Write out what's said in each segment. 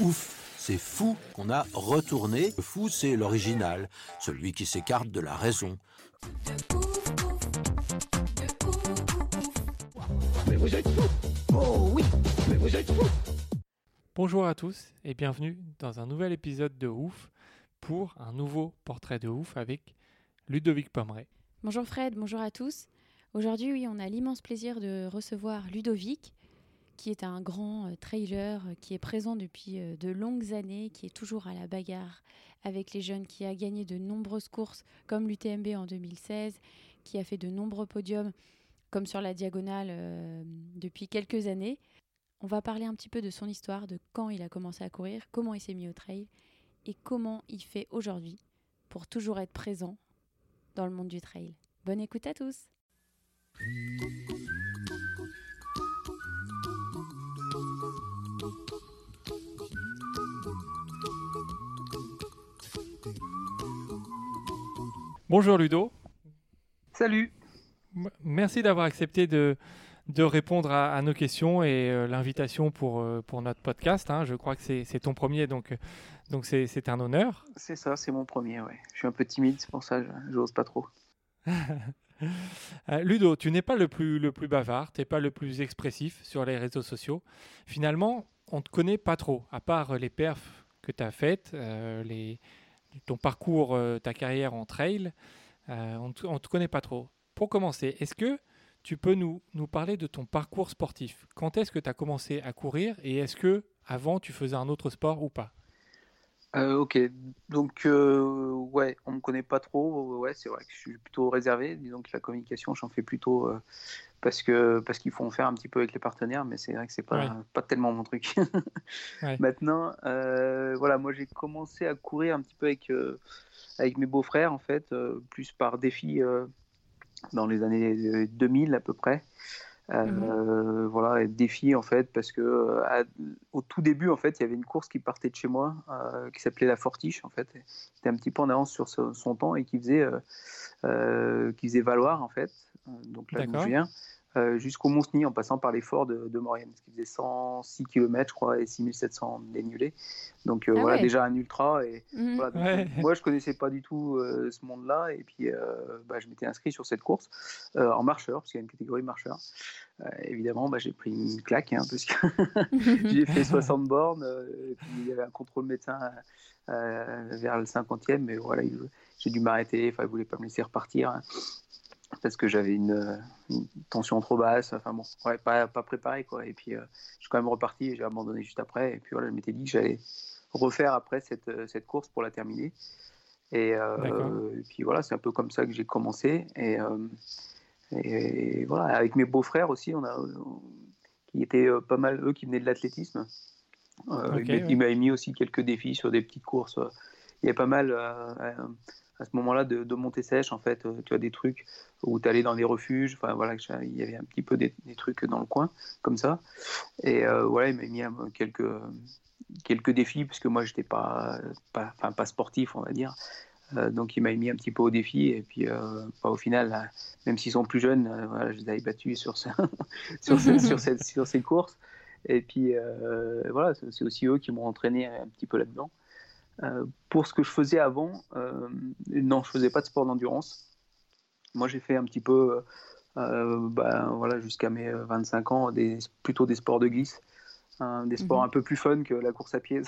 Ouf, c'est fou qu'on a retourné. Le fou, c'est l'original, celui qui s'écarte de la raison. Bonjour à tous et bienvenue dans un nouvel épisode de Ouf pour un nouveau portrait de Ouf avec Ludovic Pomeray. Bonjour Fred, bonjour à tous. Aujourd'hui, oui, on a l'immense plaisir de recevoir Ludovic, qui est un grand euh, trailer euh, qui est présent depuis euh, de longues années, qui est toujours à la bagarre avec les jeunes, qui a gagné de nombreuses courses comme l'UTMB en 2016, qui a fait de nombreux podiums comme sur la diagonale depuis quelques années. On va parler un petit peu de son histoire, de quand il a commencé à courir, comment il s'est mis au trail et comment il fait aujourd'hui pour toujours être présent dans le monde du trail. Bonne écoute à tous Bonjour Ludo. Salut. Merci d'avoir accepté de, de répondre à, à nos questions et euh, l'invitation pour, euh, pour notre podcast. hein. Je crois que c'est ton premier, donc euh, donc c'est un honneur. C'est ça, c'est mon premier, ouais. Je suis un peu timide, c'est pour ça que je- j'ose pas trop. Ludo, tu n'es pas le plus, le plus bavard, tu n'es pas le plus expressif sur les réseaux sociaux. Finalement, on ne te connaît pas trop, à part les perfs que tu as faites, euh, les, ton parcours, euh, ta carrière en trail, euh, on ne te connaît pas trop. Pour commencer, est-ce que tu peux nous, nous parler de ton parcours sportif? Quand est-ce que tu as commencé à courir et est-ce que avant tu faisais un autre sport ou pas? Euh, ok, donc euh, ouais, on me connaît pas trop. Ouais, c'est vrai que je suis plutôt réservé. Disons que la communication, j'en fais plutôt euh, parce que parce qu'il faut en faire un petit peu avec les partenaires, mais c'est vrai que c'est pas Ouais. pas tellement mon truc. Ouais. Maintenant, euh, voilà, moi j'ai commencé à courir un petit peu avec avec mes beaux-frères en fait, plus par défi dans les années 2000 à peu près. Euh, Voilà, et défi en fait, parce que euh, à- au tout début, en fait, il y avait une course qui partait de chez moi, euh, qui s'appelait la Fortiche, en fait. C'était un petit peu en avance sur ce- son temps et qui faisait, euh, qui faisait valoir, en fait. Donc là, je D'accord. souviens, euh, jusqu'au Mont-Cenis, en passant par les forts de, de Maurienne, ce qui faisait 106 km, je crois, et 6700 dénivelés. Donc euh, Ah voilà, ouais. déjà un ultra. Et, Mhm. voilà, donc, Ouais. Moi, je connaissais pas du tout euh, ce monde-là, et puis euh, bah, je m'étais inscrit sur cette course euh, en marcheur, parce qu'il y a une catégorie marcheur. Euh, évidemment, bah, j'ai pris une claque, hein, parce que j'ai fait 60 bornes, euh, et puis il y avait un contrôle médecin euh, vers le 50e, mais voilà, il- j'ai dû m'arrêter, enfin, il voulait pas me laisser repartir. hein, parce que j'avais une, euh, une tension trop basse, enfin bon, ouais, pas, pas préparé quoi. Et puis euh, je suis quand même reparti et j'ai abandonné juste après. Et puis voilà, je m'étais dit que j'allais refaire après cette, euh, cette course pour la terminer. Et, euh, et puis voilà, c'est un peu comme ça que j'ai commencé. Et, euh, et voilà, avec mes beaux-frères aussi, on a, on- qui étaient pas mal, eux qui venaient de l'athlétisme. Euh, Ok, ils ouais. m'avaient mis aussi quelques défis sur des petites courses. Il y a pas mal à ce moment-là de, de montée sèche, en fait. euh, Tu as des trucs où tu allais dans des refuges. Enfin voilà, il y avait un petit peu des, trucs dans le coin, comme ça. Et euh, voilà, il m'a mis euh, quelques, quelques défis, parce que moi, j'étais pas, pas, pas sportif, on va dire. Donc il m'a mis un petit peu au défi et puis euh, bah, au final même s'ils sont plus jeunes euh, voilà, je les avais battus sur, ce- sur, ce- sur, ces courses et puis voilà c'est aussi eux qui m'ont entraîné un petit peu là-dedans Euh, pour ce que je faisais avant euh, non je faisais pas de sport d'endurance moi j'ai fait un petit peu euh, bah, voilà jusqu'à mes 25 ans des, plutôt des sports de glisse hein, des sports Mhm. un peu plus fun que la course à pied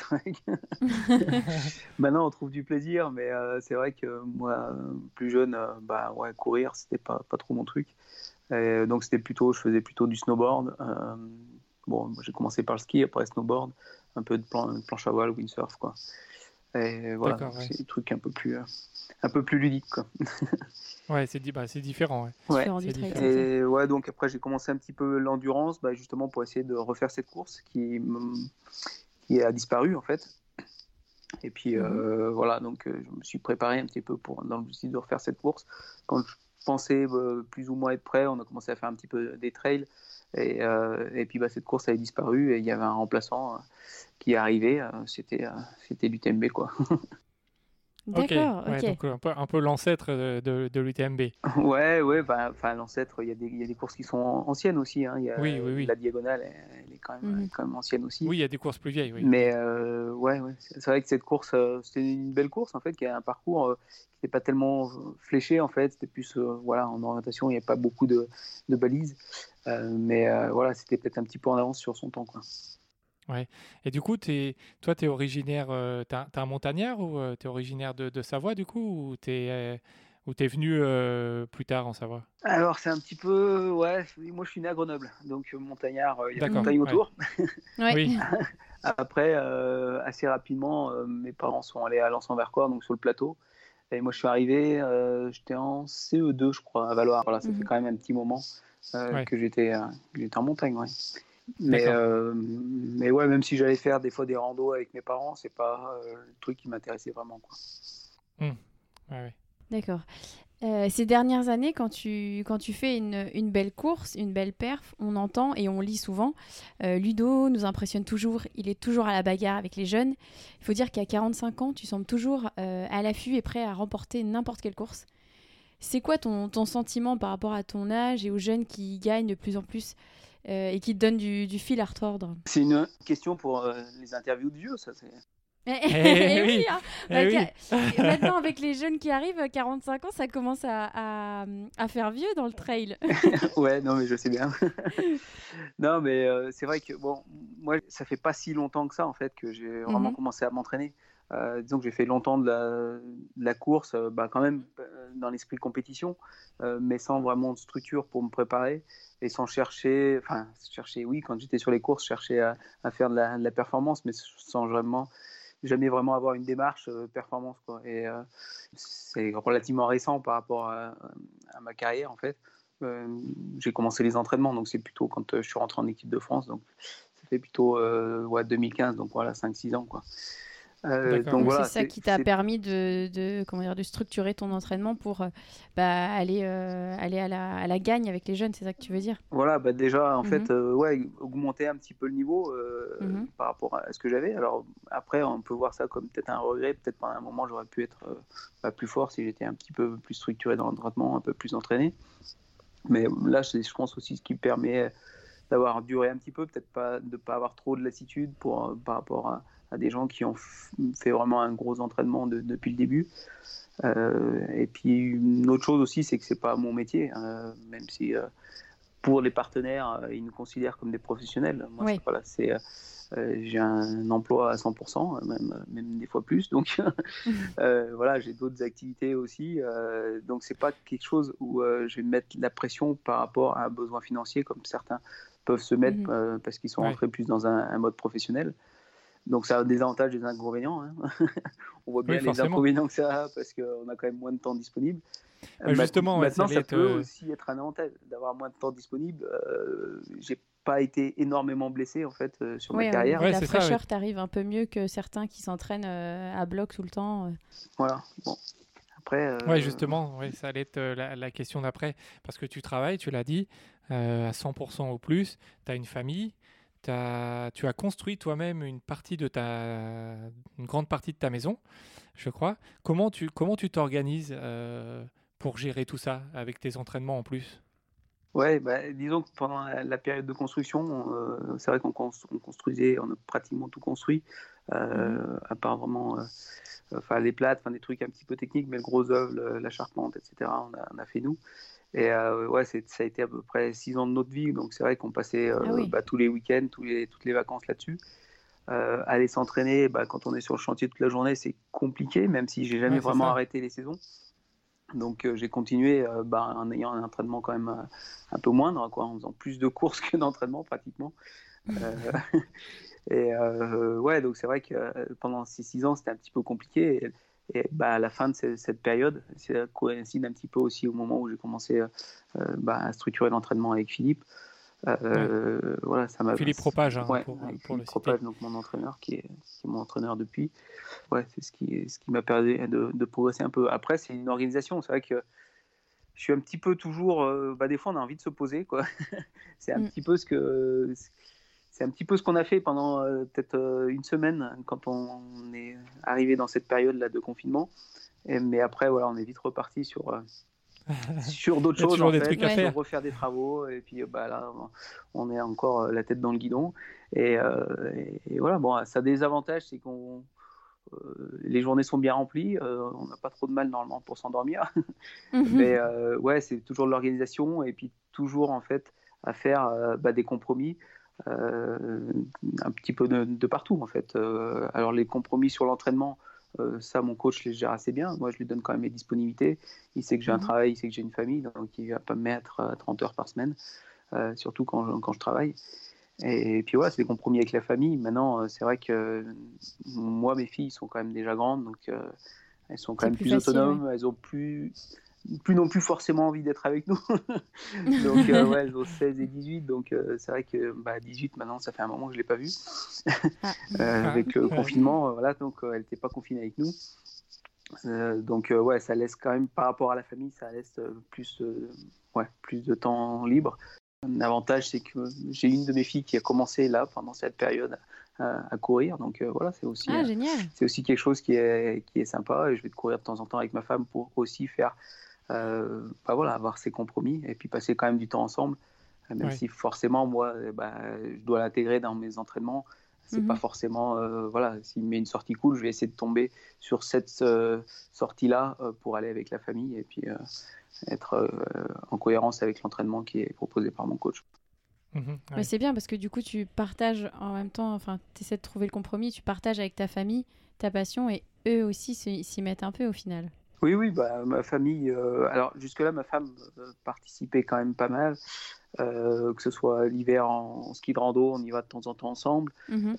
Maintenant, on trouve du plaisir, mais c'est vrai que moi, plus jeune, bah ouais, courir, c'était pas, pas trop mon truc. Et donc, c'était plutôt, je faisais plutôt du snowboard. bon, j'ai commencé par le ski, après snowboard, un peu de plan- planche à voile, windsurf, quoi. Et voilà, ouais. c'est des trucs un peu plus, euh, un peu plus ludique. Quoi. ouais, c'est bah, différent. Ouais. Et ouais, donc après j'ai commencé un petit peu l'endurance, bah, justement pour essayer de refaire cette course qui, qui a disparu en fait. Et puis mmh voilà, donc je me suis préparé un petit peu pour dans le but de refaire cette course. Quand je pensais plus ou moins être prêt, on a commencé à faire un petit peu des trails. Et, et puis bah, cette course avait disparu et il y avait un remplaçant qui est arrivé. c'était c'était l'UTMB quoi. D'accord, ok. donc un peu, un peu l'ancêtre de, de, l'UTMB. Ouais, ouais, enfin l'ancêtre, il y, a des, y a des courses qui sont anciennes aussi. Hein. Y a, oui, oui, oui. La diagonale, elle, est quand même, mhm. quand même, ancienne aussi. Oui, il y a des courses plus vieilles. Oui. Mais euh, ouais, ouais. c'est vrai que cette course, euh, c'était une belle course en fait, qui a un parcours euh, qui n'était pas tellement fléché en fait. C'était plus, voilà, en orientation, il n'y a pas beaucoup de, de balises. mais voilà, c'était peut-être un petit peu en avance sur son temps. Quoi. Ouais. Et du coup, es, toi, tu es originaire, euh, tu es, un montagnard ou euh, tu es originaire de, de, Savoie, du coup, ou tu es, euh, es venu plus tard en Savoie? Alors, c'est un petit peu. Ouais, moi, je suis né à Grenoble, donc montagnard, il y a des montagnes autour. oui. Après, assez rapidement, mes parents sont allés à Lens-en-Vercors, donc sur le plateau. Et moi, je suis arrivé, j'étais en CE2, je crois, à Valois. Voilà, ça fait mhm. quand même un petit moment que j'étais en montagne, ouais. Mais, euh, mais ouais, même si j'allais faire des fois des randos avec mes parents, c'est pas euh, le truc qui m'intéressait vraiment. Quoi. Mmh. Ouais, D'accord. Euh, ces dernières années, quand tu, quand tu fais une, une, belle course, une belle perf, on entend et on lit souvent Ludo nous impressionne toujours, il est toujours à la bagarre avec les jeunes. Il faut dire qu'à 45 ans, tu sembles toujours à l'affût et prêt à remporter n'importe quelle course. C'est quoi ton, ton, sentiment par rapport à ton âge et aux jeunes qui gagnent de plus en plus? Euh, et qui te donne du, du, fil à retordre C'est une question pour euh, les interviews de vieux, ça c'est. Eh, eh oui, hein. eh bah, Maintenant, avec les jeunes qui arrivent, 45 ans, ça commence à, à, faire vieux dans le trail. ouais, non, mais je sais bien. non, mais euh, c'est vrai que, bon, moi, ça fait pas si longtemps que ça, en fait, que j'ai vraiment mhm. commencé à m'entraîner. Disons que j'ai fait longtemps de la, de course, bah, quand même dans l'esprit compétition, mais sans vraiment de structure pour me préparer et sans chercher, enfin, chercher, oui, quand j'étais sur les courses, chercher à, faire de la, de performance, mais sans vraiment, jamais vraiment avoir une démarche euh, performance. Quoi. Et euh, c'est relativement récent par rapport à, ma carrière, en fait. Euh, j'ai commencé les entraînements, donc c'est plutôt quand je suis rentré en équipe de France, donc ça fait plutôt ouais, 2015, donc voilà, 5-6 ans, quoi. Euh, c'est ça qui t'a permis de, de, comment dire, de structurer ton entraînement pour euh, bah, aller, euh, aller à, la, à la gagne avec les jeunes, c'est ça que tu veux dire? Voilà, bah déjà, en fait, mhm. ouais, augmenter un petit peu le niveau mhm. par rapport à ce que j'avais. Alors après, on peut voir ça comme peut-être un regret. Peut-être pendant un moment, j'aurais pu être pas plus fort si j'étais un petit peu plus structuré dans l'entraînement, un peu plus entraîné. Mais là, je pense aussi ce qui permet d'avoir duré un petit peu, peut-être pas de ne pas avoir trop de lassitude pour, par rapport à à des gens qui ont fait vraiment un gros entraînement depuis le début. Euh, et puis une autre chose aussi, c'est que c'est pas mon métier, hein, même si euh, pour les partenaires, euh, ils nous considèrent comme des professionnels. Moi, voilà, c'est j'ai un emploi à 100%, même, même des fois plus. Donc voilà, j'ai d'autres activités aussi. donc c'est pas quelque chose où je vais mettre la pression par rapport à un besoin financier comme certains peuvent se mettre mhm. parce qu'ils sont rentrés plus dans un, un mode professionnel. Donc ça a des avantages et des inconvénients. Hein. on voit bien les inconvénients que ça a parce qu'on a quand même moins de temps disponible. Euh, justement, maintenant, ça, peut euh, aussi être un avantage d'avoir moins de temps disponible. Euh, j'ai pas été énormément blessé en fait euh, sur ma carrière. la fraîcheur t'arrive un peu mieux que certains qui s'entraînent à bloc tout le temps. Voilà. Bon. Après. Oui, justement, ouais, ça allait être la, la question d'après parce que tu travailles, tu l'as dit, à 100% au plus. Tu as une famille as, tu as construit toi-même une partie de ta, une grande partie de ta maison, je crois. Comment tu comment tu t'organises euh, pour gérer tout ça avec tes entraînements en plus? Ouais, bah, disons que pendant la période de construction, euh, c'est vrai qu'on construisait, on a pratiquement tout construit, euh, mmh. à part vraiment enfin, les plates, enfin, des trucs un petit peu techniques, mais le gros œuvre, la charpente, etc., on a, on a fait nous. Et euh, ouais, ça a été à peu près six ans de notre vie, donc c'est vrai qu'on passait euh, ah bah, tous les week-ends, tous les, toutes les vacances là-dessus. Euh, aller s'entraîner, bah, quand on est sur le chantier toute la journée, c'est compliqué, même si j'ai jamais vraiment arrêté les saisons. Donc j'ai continué bah, en ayant un entraînement quand même un peu moindre, quoi, en faisant plus de courses que d'entraînement pratiquement. et ouais, donc c'est vrai que pendant ces six ans, c'était un petit peu compliqué. Et, Et bah, à la fin de cette période, ça coïncide un petit peu aussi au moment où j'ai commencé bah, à structurer l'entraînement avec Philippe. voilà, ça m'a. Philippe Propage, hein, pour, Philippe Propage, donc mon entraîneur, qui est, qui est, mon entraîneur depuis. Ouais, c'est ce qui, ce qui m'a permis de, de, progresser un peu. Après, c'est une organisation. C'est vrai que je suis un petit peu toujours. bah, des fois, on a envie de se poser, quoi. c'est un mm. petit peu ce que c'est un petit peu ce qu'on a fait pendant euh, peut-être euh, une semaine quand on, est arrivé dans cette période-là de confinement. mais après, voilà, on est vite reparti sur, euh, sur d'autres choses, en des trucs à faire. refaire des travaux. Et puis bah, là, on est encore la tête dans le guidon. Et, voilà, bon, ça a des avantages, c'est qu'on les journées sont bien remplies, on n'a pas trop de mal normalement pour s'endormir. Mhm. Mais ouais, c'est toujours de l'organisation et puis toujours en fait à faire bah, des compromis. Euh, un petit peu de, partout en fait. Euh, alors les compromis sur l'entraînement, euh, ça, mon coach les gère assez bien. Moi, je lui donne quand même mes disponibilités. Il sait que j'ai un mhm. travail, il sait que j'ai une famille, donc il ne va pas me mettre à 30 heures par semaine, surtout quand, quand, je travaille. Et, puis voilà, c'est des compromis avec la famille. Maintenant, c'est vrai que moi, mes filles sont quand même déjà grandes, donc elles sont quand même plus, autonomes, elles ont plus plus non plus forcément envie d'être avec nous. donc, euh, ouais, elles ont 16 et 18. Donc, euh, c'est vrai que bah, 18, maintenant, ça fait un moment que je ne l'ai pas vue. Ah. Euh, avec le confinement, voilà, donc elle n'était pas confinée avec nous. donc, ouais, ça laisse quand même, par rapport à la famille, ça laisse plus, ouais, plus de temps libre. Un avantage, c'est que j'ai une de mes filles qui a commencé là, pendant cette période, à, courir. Donc, voilà, c'est aussi, ah, c'est aussi quelque chose qui est, qui est sympa. Et je vais courir de temps en temps avec ma femme pour aussi faire euh, bah voilà, avoir ses compromis et puis passer quand même du temps ensemble, euh, même si forcément moi, euh, bah, je dois l'intégrer dans mes entraînements. C'est pas mhm. forcément, voilà, s'il met une sortie cool, je vais essayer de tomber sur cette sortie-là pour aller avec la famille et puis être en cohérence avec l'entraînement qui est proposé par mon coach. Mhm, Mais c'est bien parce que du coup, tu partages en même temps, enfin, tu essaies de trouver le compromis, tu partages avec ta famille ta passion et eux aussi s'y mettent un peu au final. Oui, oui, bah, ma famille. Euh, alors, jusque-là, ma femme euh, participait quand même pas mal. Euh, que ce soit l'hiver en, ski de rando, on y va de temps en temps ensemble. Mhm.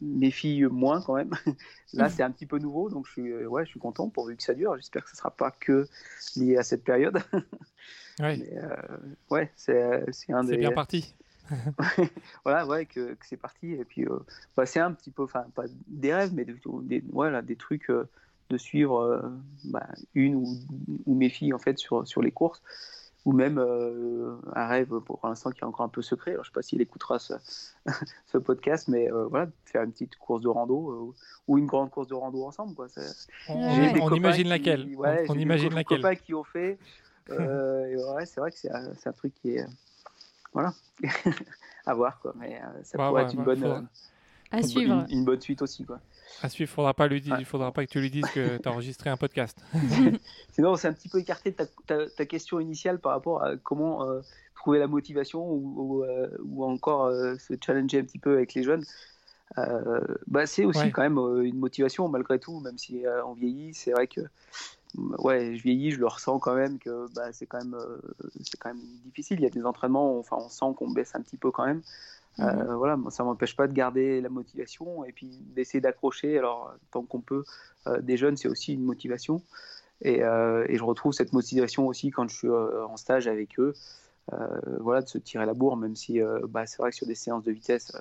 mes filles, moins quand même. Là, c'est un petit peu nouveau, donc je suis, ouais, je suis content pourvu que ça dure. J'espère que ce ne sera pas que lié à cette période. Oui. ouais, c'est un des. C'est bien parti. voilà, ouais, que, que c'est parti. Et puis, bah, c'est un petit peu, enfin, pas des rêves, mais des, des, voilà, des trucs de suivre euh, bah, une ou, mes filles en fait sur, sur les courses ou même euh, un rêve pour l'instant qui est encore un peu secret. Alors, je ne sais pas s'il écoutera ce, ce, podcast, mais euh, voilà, faire une petite course de rando ou une grande course de rando ensemble. Quoi. On, imagine laquelle. on, imagine laquelle. copains qui ont fait. ouais, c'est vrai que c'est un, un, truc qui est voilà à voir quoi, mais ça pourrait être une bonne. à suivre. Une, une, bonne suite aussi quoi. À suivre, il faudra pas lui dire, il faudra pas que tu lui dises que tu as enregistré un podcast. Sinon, c'est un petit peu écarté ta, ta, question initiale par rapport à comment euh, trouver la motivation ou, ou, euh, encore euh, se challenger un petit peu avec les jeunes. bah, c'est aussi quand même une motivation malgré tout, même si on vieillit. C'est vrai que ouais, je vieillis, je le ressens quand même que bah, c'est quand même c'est quand même difficile. Il y a des entraînements, enfin on sent qu'on baisse un petit peu quand même. Mhm. Euh, voilà, ça m'empêche pas de garder la motivation et puis d'essayer d'accrocher. Alors, tant qu'on peut, euh, des jeunes, c'est aussi une motivation. Et, euh, et, je retrouve cette motivation aussi quand je suis en stage avec eux. voilà, de se tirer la bourre, même si bah, c'est vrai que sur des séances de vitesse,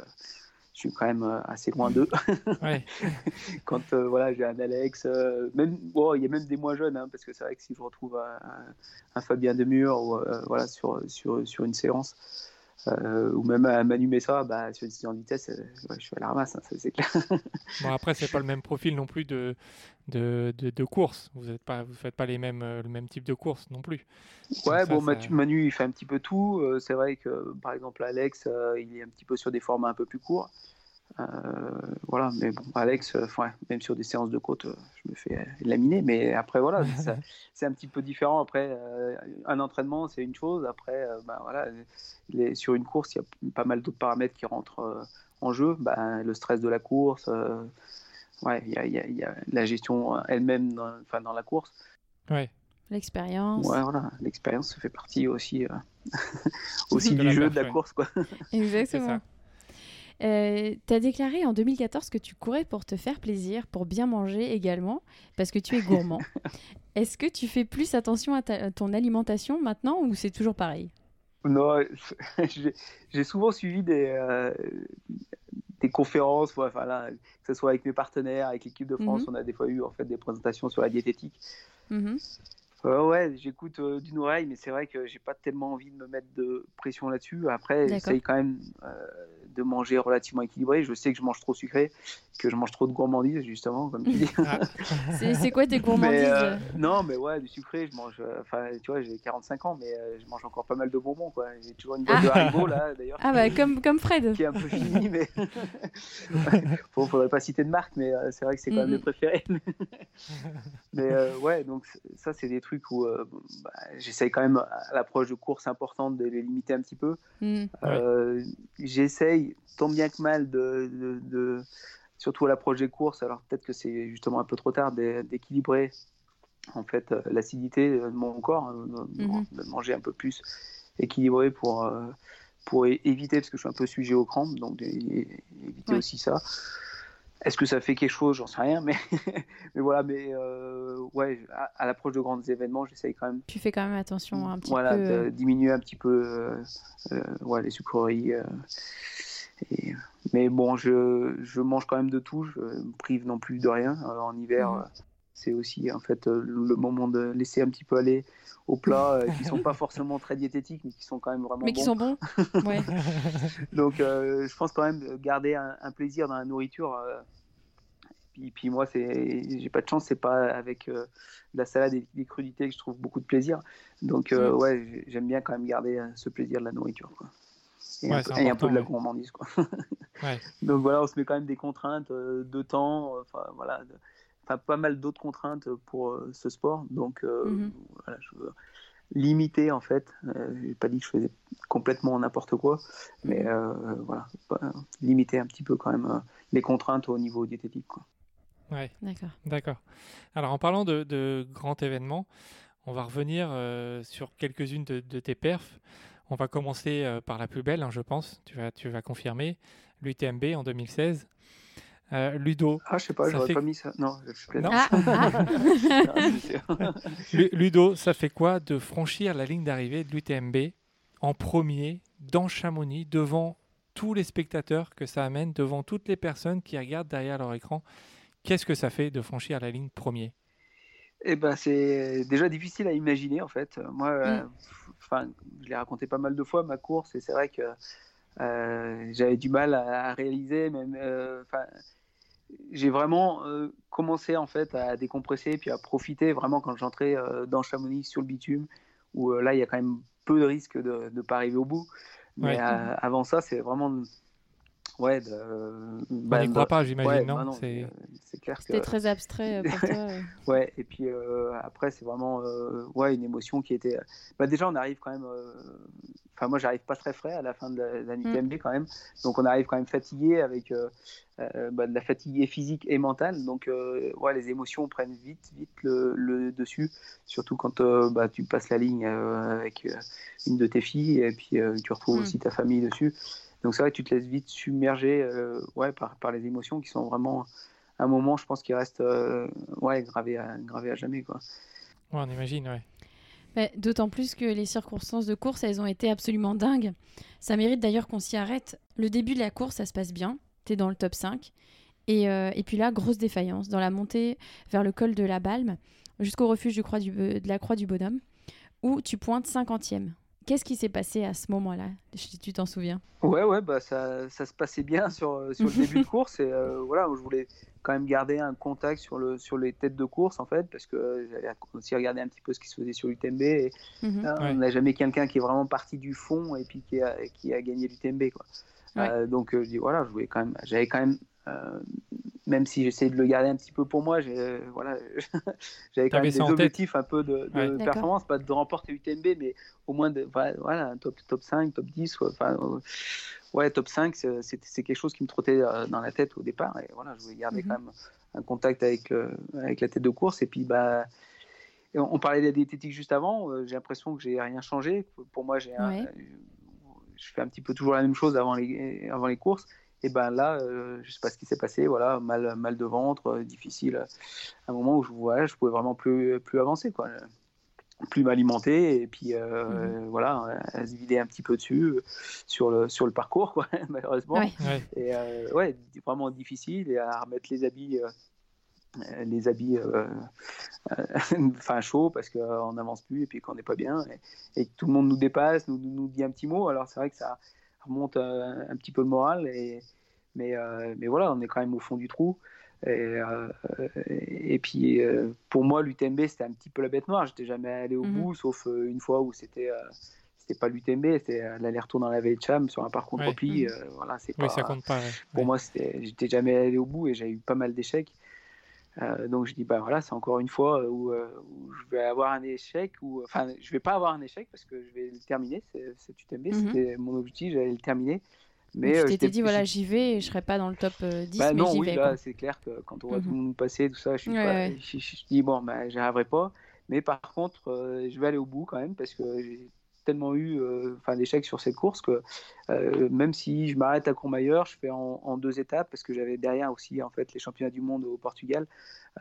je suis quand même assez loin d'eux. quand voilà, j'ai un Alex, même, il y a même des moins jeunes, hein, parce que c'est vrai que si je retrouve un, un Fabien Demure ou, voilà, sur, sur, sur une séance, euh, ou même à Manu Messa, bah, sur en vitesse, euh, je suis à la ramasse, hein, c'est clair. bon, après, c'est pas le même profil non plus de, de, de, course. Vous ne faites pas les mêmes, euh, le même type de course non plus. Ouais, bon, Manu, il fait un petit peu tout. c'est vrai que, par exemple, Alex, il est un petit peu sur des formats un peu plus courts. Euh, voilà, mais bon, Alex, euh, même sur des séances de côte, euh, je me fais laminer. Mais après, voilà, c'est un petit peu différent. Après, un entraînement, c'est une chose. Après, ben, voilà, les, sur une course, il y a pas mal d'autres paramètres qui rentrent en jeu. Ben, le stress de la course, ouais, il y a, y a, la gestion elle-même dans, dans la course. Ouais. L'expérience. Ouais, voilà, l'expérience fait partie aussi, aussi du jeu, de la course. Quoi. Exactement. Euh, tu as déclaré en 2014 que tu courais pour te faire plaisir, pour bien manger également, parce que tu es gourmand. Est-ce que tu fais plus attention à, ton alimentation maintenant ou c'est toujours pareil? Non, j'ai souvent suivi des, euh, des conférences, enfin, là, que ce soit avec mes partenaires, avec l'équipe de France, mhm. on a des fois eu en fait des présentations sur la diététique. Mhm. ouais, j'écoute euh, d'une oreille, mais c'est vrai que j'ai pas tellement envie de me mettre de pression là-dessus. Après, j'essaye quand même de manger relativement équilibré. Je sais que je mange trop sucré, que je mange trop de gourmandises, justement, comme tu dis. Ah. c'est quoi tes gourmandises euh, Non, mais ouais, du sucré, je mange. Euh, enfin, tu vois, j'ai 45 ans, mais euh, je mange encore pas mal de bonbons, quoi. J'ai toujours une boîte ah. de Haribo, là, d'ailleurs. Ah, bah, comme, comme Fred. Qui est un peu fini, mais. ne faudrait pas citer de marque, mais c'est vrai que c'est quand même mes préférés. mais ouais, donc ça, c'est des trucs où bah, j'essaye quand même, à l'approche de courses importantes, de les limiter un petit peu. Mm. J'essaye tant bien que mal de, surtout à l'approche des courses. Alors peut-être que c'est justement un peu trop tard d'équilibrer en fait euh, l'acidité de mon corps, hein, mhm. de, manger un peu plus équilibré pour euh, pour éviter parce que je suis un peu sujet aux crampes, donc éviter aussi ça. Est-ce que ça fait quelque chose? J'en sais rien, mais, mais voilà, mais euh, ouais, à, l'approche de grands événements, j'essaye quand même. Tu fais quand même attention un petit peu. Voilà, diminuer un petit peu ouais, les sucreries mais bon, je, je, mange quand même de tout, je me prive non plus de rien. Euh, en hiver, mmh. Euh, c'est aussi en fait euh, le moment de laisser un petit peu aller aux plats qui sont pas forcément très diététiques, mais qui sont quand même vraiment mais qui sont bons. Ouais. Donc, je pense quand même garder un, plaisir dans la nourriture. Puis, puis, moi, c'est, j'ai pas de chance, c'est pas avec la salade et des crudités que je trouve beaucoup de plaisir. Donc, mmh. ouais, j'aime bien quand même garder ce plaisir de la nourriture. Quoi et, un, peu, de la gourmandise. Quoi. Donc voilà, on se met quand même des contraintes euh, de temps, euh, enfin voilà, enfin pas mal d'autres contraintes pour euh, ce sport. Donc mhm. voilà, je veux limiter en fait. J'ai pas dit que je faisais complètement n'importe quoi, mais voilà, limiter un petit peu quand même les contraintes au niveau diététique. Quoi. Ouais. D'accord. D'accord. Alors en parlant de, de grands événements, on va revenir sur quelques-unes de, de, tes perfs. On va commencer euh, par la plus belle, hein, je pense. Tu vas, tu vas confirmer. L'UTMB en 2016. Euh, Ludo. Ah, je sais pas, j'aurais pas mis ça. Non, je non. Ah, ah. Ludo, ça fait quoi de franchir la ligne d'arrivée de l'UTMB en premier dans Chamonix devant tous les spectateurs que ça amène, devant toutes les personnes qui regardent derrière leur écran? Qu'est-ce que ça fait de franchir la ligne premier? Eh ben, c'est déjà difficile à imaginer en fait. Moi, mm. euh, enfin, je l'ai raconté pas mal de fois ma course et c'est vrai que euh, j'avais du mal à, réaliser. Même, euh, j'ai vraiment commencé en fait à décompresser puis à profiter vraiment quand j'entrais dans Chamonix sur le bitume où là il y a quand même peu de risques de ne pas arriver au bout. Mais avant ça, c'est vraiment Ouais, de, bah, on n'y croit pas, j'imagine, non, bah C'est clair C'était très abstrait euh, pour toi. ouais, et puis euh, après, c'est vraiment euh, ouais, une émotion qui était. Bah, déjà, on arrive quand même. Enfin, moi, j'arrive pas très frais à la fin de l'année mm. quand même. Donc, on arrive quand même fatigué avec bah, de la fatigue physique et mentale. Donc, ouais, les émotions prennent vite, vite le, dessus. Surtout quand bah, tu passes la ligne avec une de tes filles et puis tu retrouves mm. aussi ta famille dessus. Donc c'est vrai que tu te laisses vite submerger euh, ouais, par, par, les émotions qui sont vraiment un moment, je pense, qui reste euh, ouais, gravé, à, gravé à jamais. Quoi. Ouais, on imagine, ouais. Bah, d'autant plus que les circonstances de course, elles ont été absolument dingues. Ça mérite d'ailleurs qu'on s'y arrête. Le début de la course, ça se passe bien. Tu es dans le top 5. Et, euh, et, puis là, grosse défaillance dans la montée vers le col de la Balme, jusqu'au refuge du croix du, de la Croix du Bonhomme, où tu pointes 50e. Qu'est-ce qui s'est passé à ce moment-là? Tu t'en souviens? Ouais, ouais, bah ça, ça, se passait bien sur, euh, sur le début de course. Et euh, voilà, je voulais quand même garder un contact sur, le, sur les têtes de course, en fait, parce que j'avais aussi regardé un petit peu ce qui se faisait sur l'UTMB. Et mhm. euh, On n'a jamais quelqu'un qui est vraiment parti du fond et puis qui a, qui a gagné l'UTMB. Quoi. donc, je dis, voilà, je quand même, j'avais quand même même si j'essaie de le garder un petit peu pour moi, voilà, j'avais quand même des objectifs un peu de, performance, pas de remporter UTMB, mais au moins de, voilà, un top, top 5, top 10, enfin, euh, ouais, top 5, c'est quelque chose qui me trottait euh, dans la tête au départ, et voilà, je voulais garder mhm. quand même un contact avec, euh, avec la tête de course, et puis bah, on parlait de la diététique juste avant, j'ai l'impression que j'ai rien changé, pour moi, j'ai je fais un petit peu toujours la même chose avant les, avant les courses, Et ben là, euh, je sais pas ce qui s'est passé, voilà, mal, mal de ventre, difficile. Un moment où je, voilà, je pouvais vraiment plus, plus avancer, quoi plus m'alimenter et puis mmh. voilà à se vider un petit peu dessus sur le sur le parcours quoi malheureusement et ouais vraiment difficile et à remettre les habits euh, les habits euh, enfin chauds parce qu'on n'avance plus et puis qu'on n'est pas bien et, que tout le monde nous dépasse, nous, nous dit un petit mot. Alors c'est vrai que ça remonte un, un, petit peu le moral, et, mais, euh, mais voilà, on est quand même au fond du trou. Et, et puis pour moi, l'UTMB c'était un petit peu la bête noire. J'étais jamais allé au mhm. bout, sauf une fois où c'était c'était pas l'UTMB, c'était l'aller-retour dans la vallée de Cham sur un parcours de repli. Mhm. voilà, c'est oui, ça compte pas. Pour moi, j'étais jamais allé au bout et j'ai eu pas mal d'échecs. Euh, donc je dis bah voilà c'est encore une fois où, euh, où, je vais avoir un échec ou enfin je vais pas avoir un échec parce que je vais le terminer cet UTMB mhm. c'était mon objectif j'allais le terminer. Mais tu euh, t'étais dit voilà j'y vais et je serai pas dans le top 10 bah, mais non oui là c'est clair que quand on voit tout le monde passer tout ça je, suis pas, Je, dis bon bah j'y arriverai pas. Mais par contre je vais aller au bout quand même parce que j'ai tellement eu euh, enfin d'échecs sur cette course que euh, même si je m'arrête à Courmayeur, je fais en, deux étapes parce que j'avais derrière aussi en fait les championnats du monde au Portugal.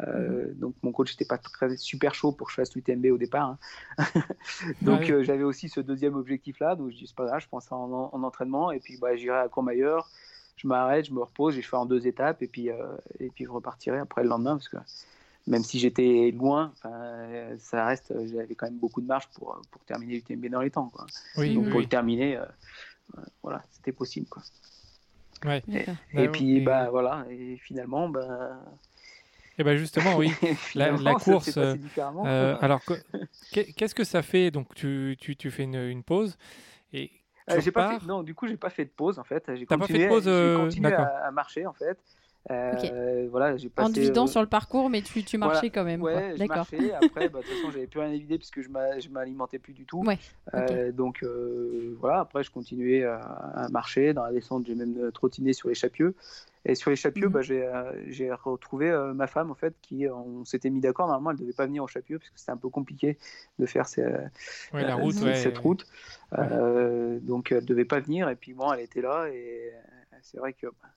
Euh, mhm. Donc mon coach n'était pas très super chaud pour que je fasse l'UTMB au départ. Hein. donc j'avais aussi ce deuxième objectif là. Donc je dis c'est pas grave, je pense en, en entraînement et puis bah, j'irai à Courmayeur. Je m'arrête, je me repose et je fais en deux étapes et puis et puis je repartirai après le lendemain parce que même si j'étais loin, ça reste, j'avais quand même beaucoup de marge pour, pour terminer l'UTMB dans les temps. Quoi. Oui, Donc pour le terminer, euh, voilà, c'était possible. Quoi. Ouais. Et, bah puis, bah, voilà, et finalement, bah, et ben justement, oui, la, course. Euh, euh, alors, qu'est-ce que ça fait? Donc, tu, tu, tu fais une, une, pause et j'ai pas fait, non, du coup, j'ai pas fait de pause en fait. J'ai continué, pas fait de pause, continué à, à, marcher en fait. Euh, voilà, j'ai passé, en te vidant euh, sur le parcours, mais tu, tu marchais quand même. Ouais, je marchais. Après, bah, de toute façon, j'avais plus rien à vider puisque je m'alimentais plus du tout. Euh, donc voilà, après, je continuais à, marcher. Dans la descente, j'ai même trottiné sur les chapieux. Et sur les chapieux, mhm. bah, j'ai retrouvé ma femme, en fait, qui on s'était mis d'accord. Normalement, elle ne devait pas venir au chapieux parce que c'était un peu compliqué de faire la route, cette route. donc, elle ne devait pas venir. Et puis, bon, elle était là. Et c'est vrai que. Bah,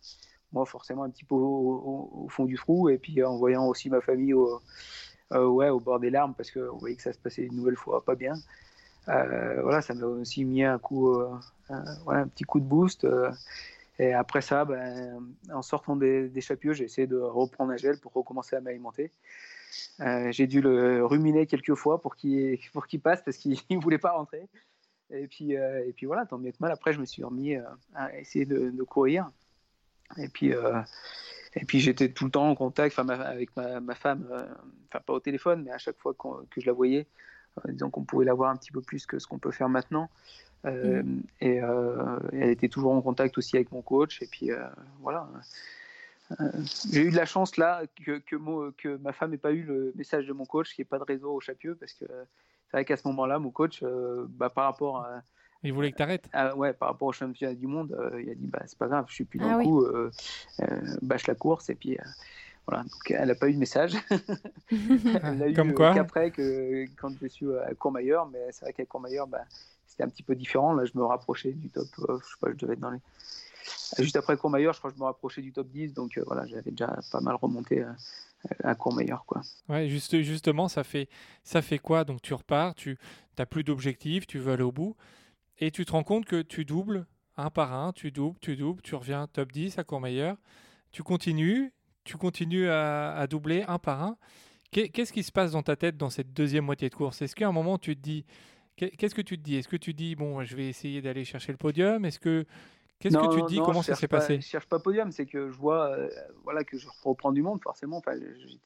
moi forcément un petit peu au, fond du trou et puis en voyant aussi ma famille au, euh, ouais, au bord des larmes parce vous voyez que ça se passait une nouvelle fois pas bien. Euh, voilà, ça m'a aussi mis un coup, euh, un petit coup de boost. et après ça, ben, en sortant des, des chapieux, j'ai essayé de reprendre un gel pour recommencer à m'alimenter. j'ai dû le ruminer quelques fois pour qu'il pour qu'il passe parce qu'il ne voulait pas rentrer. Et puis, et puis voilà, tant mieux que mal. Après, je me suis remis à essayer de courir. Et puis, euh, et puis j'étais tout le temps en contact avec ma, ma femme, euh, enfin pas au téléphone, mais à chaque fois que je la voyais, euh, disons qu'on pouvait la voir un petit peu plus que ce qu'on peut faire maintenant. Mm. Et, elle était toujours en contact aussi avec mon coach. Et puis voilà. J'ai eu de la chance là que, que, que ma femme n'ait pas eu le message de mon coach, qu'il n'y ait pas de réseau au Chapieux, parce que c'est vrai qu'à ce moment-là, mon coach, bah, par rapport à, il voulait que tu arrêtes ah, Ouais, par rapport au championnat du monde, euh, il a dit bah, c'est pas grave, je suis plus dans ah le coup, euh, euh, bâche la course. Et puis voilà, donc elle n'a pas eu de message. elle a Comme eu quoi qu'après, que, quand je suis à Courmayeur, mais c'est vrai qu'à Courmayeur, bah, c'était un petit peu différent. Là, je me rapprochais du top, je sais pas, je devais être dans les. Juste après Courmayeur, je crois que je me rapprochais du top 10, donc voilà, j'avais déjà pas mal remonté à Courmayeur. Quoi. Ouais, juste, justement, ça fait, ça fait quoi? Donc tu repars, tu n'as plus d'objectif, tu veux aller au bout. Et tu te rends compte que tu doubles un par un, tu doubles, tu doubles, tu reviens top 10 à Courmayeur, tu continues, tu continues à, doubler un par un. Qu'est-ce qui se passe dans ta tête dans cette deuxième moitié de course? Est-ce qu'à un moment tu te dis, qu'est-ce que tu te dis? Est-ce que tu dis, bon, je vais essayer d'aller chercher le podium? Est-ce que Qu'est-ce que tu te dis? Comment ça s'est passé? Je cherche pas podium, c'est que je vois, euh, voilà, que je reprends du monde forcément. Enfin,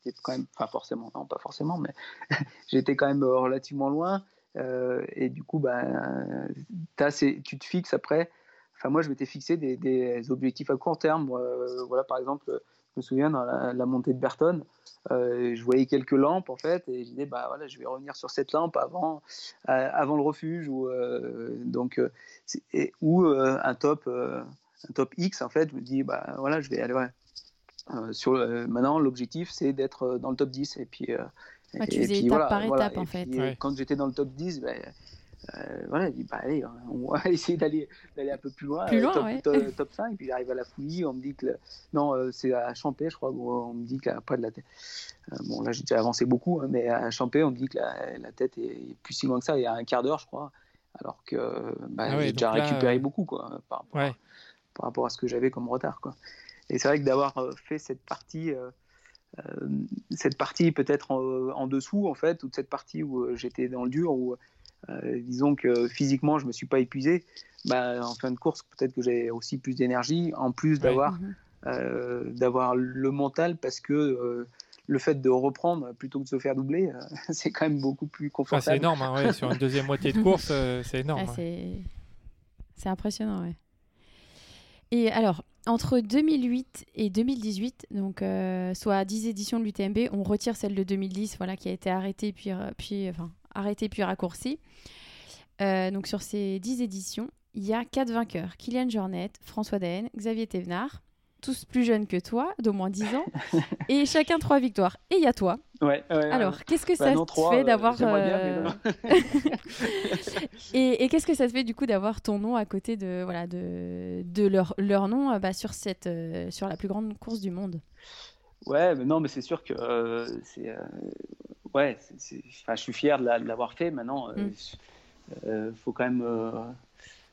j'étais quand même, enfin forcément, non, pas forcément, mais j'étais quand même relativement loin. Euh, et du coup, ben, tu te fixes après. Enfin, moi, je m'étais fixé des, objectifs à court terme. Euh, voilà, par exemple, je me souviens dans la, montée de Berton, euh, je voyais quelques lampes en fait, et je disais, bah voilà, je vais revenir sur cette lampe avant, avant le refuge, ou donc, ou un top, un top X en fait. Je me dis, bah voilà, je vais aller. sur maintenant, l'objectif, c'est d'être dans le top 10, et puis tu faisais étape par étape en fait. Quand j'étais dans le top 10, ben, voilà, il dit bah, allez, on va essayer d'aller d'aller un peu plus loin, plus loin top, top, 5, puis j'arrive à la fouille, on me dit que non, c'est à Champé, je crois, on me dit qu'après de la tête. bon, là j'ai déjà avancé beaucoup, hein, mais à Champé, on me dit que la, la, tête est plus si loin que ça, il y a un quart d'heure, je crois, alors que bah, ah j'ai déjà récupéré beaucoup quoi, par rapport, par rapport à ce que j'avais comme retard. Quoi. Et c'est vrai que d'avoir fait cette partie euh, cette partie peut-être en, dessous, en fait, toute cette partie où euh, j'étais dans le dur, où euh, disons que physiquement je me suis pas épuisé, bah, en fin de course peut-être que j'ai aussi plus d'énergie, en plus d'avoir mhm. d'avoir le mental parce que le fait de reprendre plutôt que de se faire doubler, c'est quand même beaucoup plus confortable. c'est énorme, hein, sur une deuxième moitié de course, c'est énorme. Ah, c'est impressionnant, ouais. Et alors, entre 2008 et 2018, donc euh, soit 10 éditions de l'UTMB, on retire celle de 2010, voilà, qui a été arrêtée puis, euh, puis, enfin, arrêtée puis raccourcie. Euh, donc sur ces 10 éditions, il y a quatre vainqueurs Kylian Jornet, François Daen, Xavier Thévenard, tous plus jeunes que toi, d'au moins 10 ans, et chacun trois victoires. Et il y a toi. Ouais, Alors, qu'est-ce que bah ça te fait d'avoir. Euh, et, et qu'est-ce que ça te fait du coup d'avoir ton nom à côté de, voilà, de, de leur, leur nom euh, bah, sur, cette, euh, sur la plus grande course du monde? Ouais, mais non, mais c'est sûr que c'est. ouais, je suis fier de l'avoir fait. Maintenant, il mm. faut quand même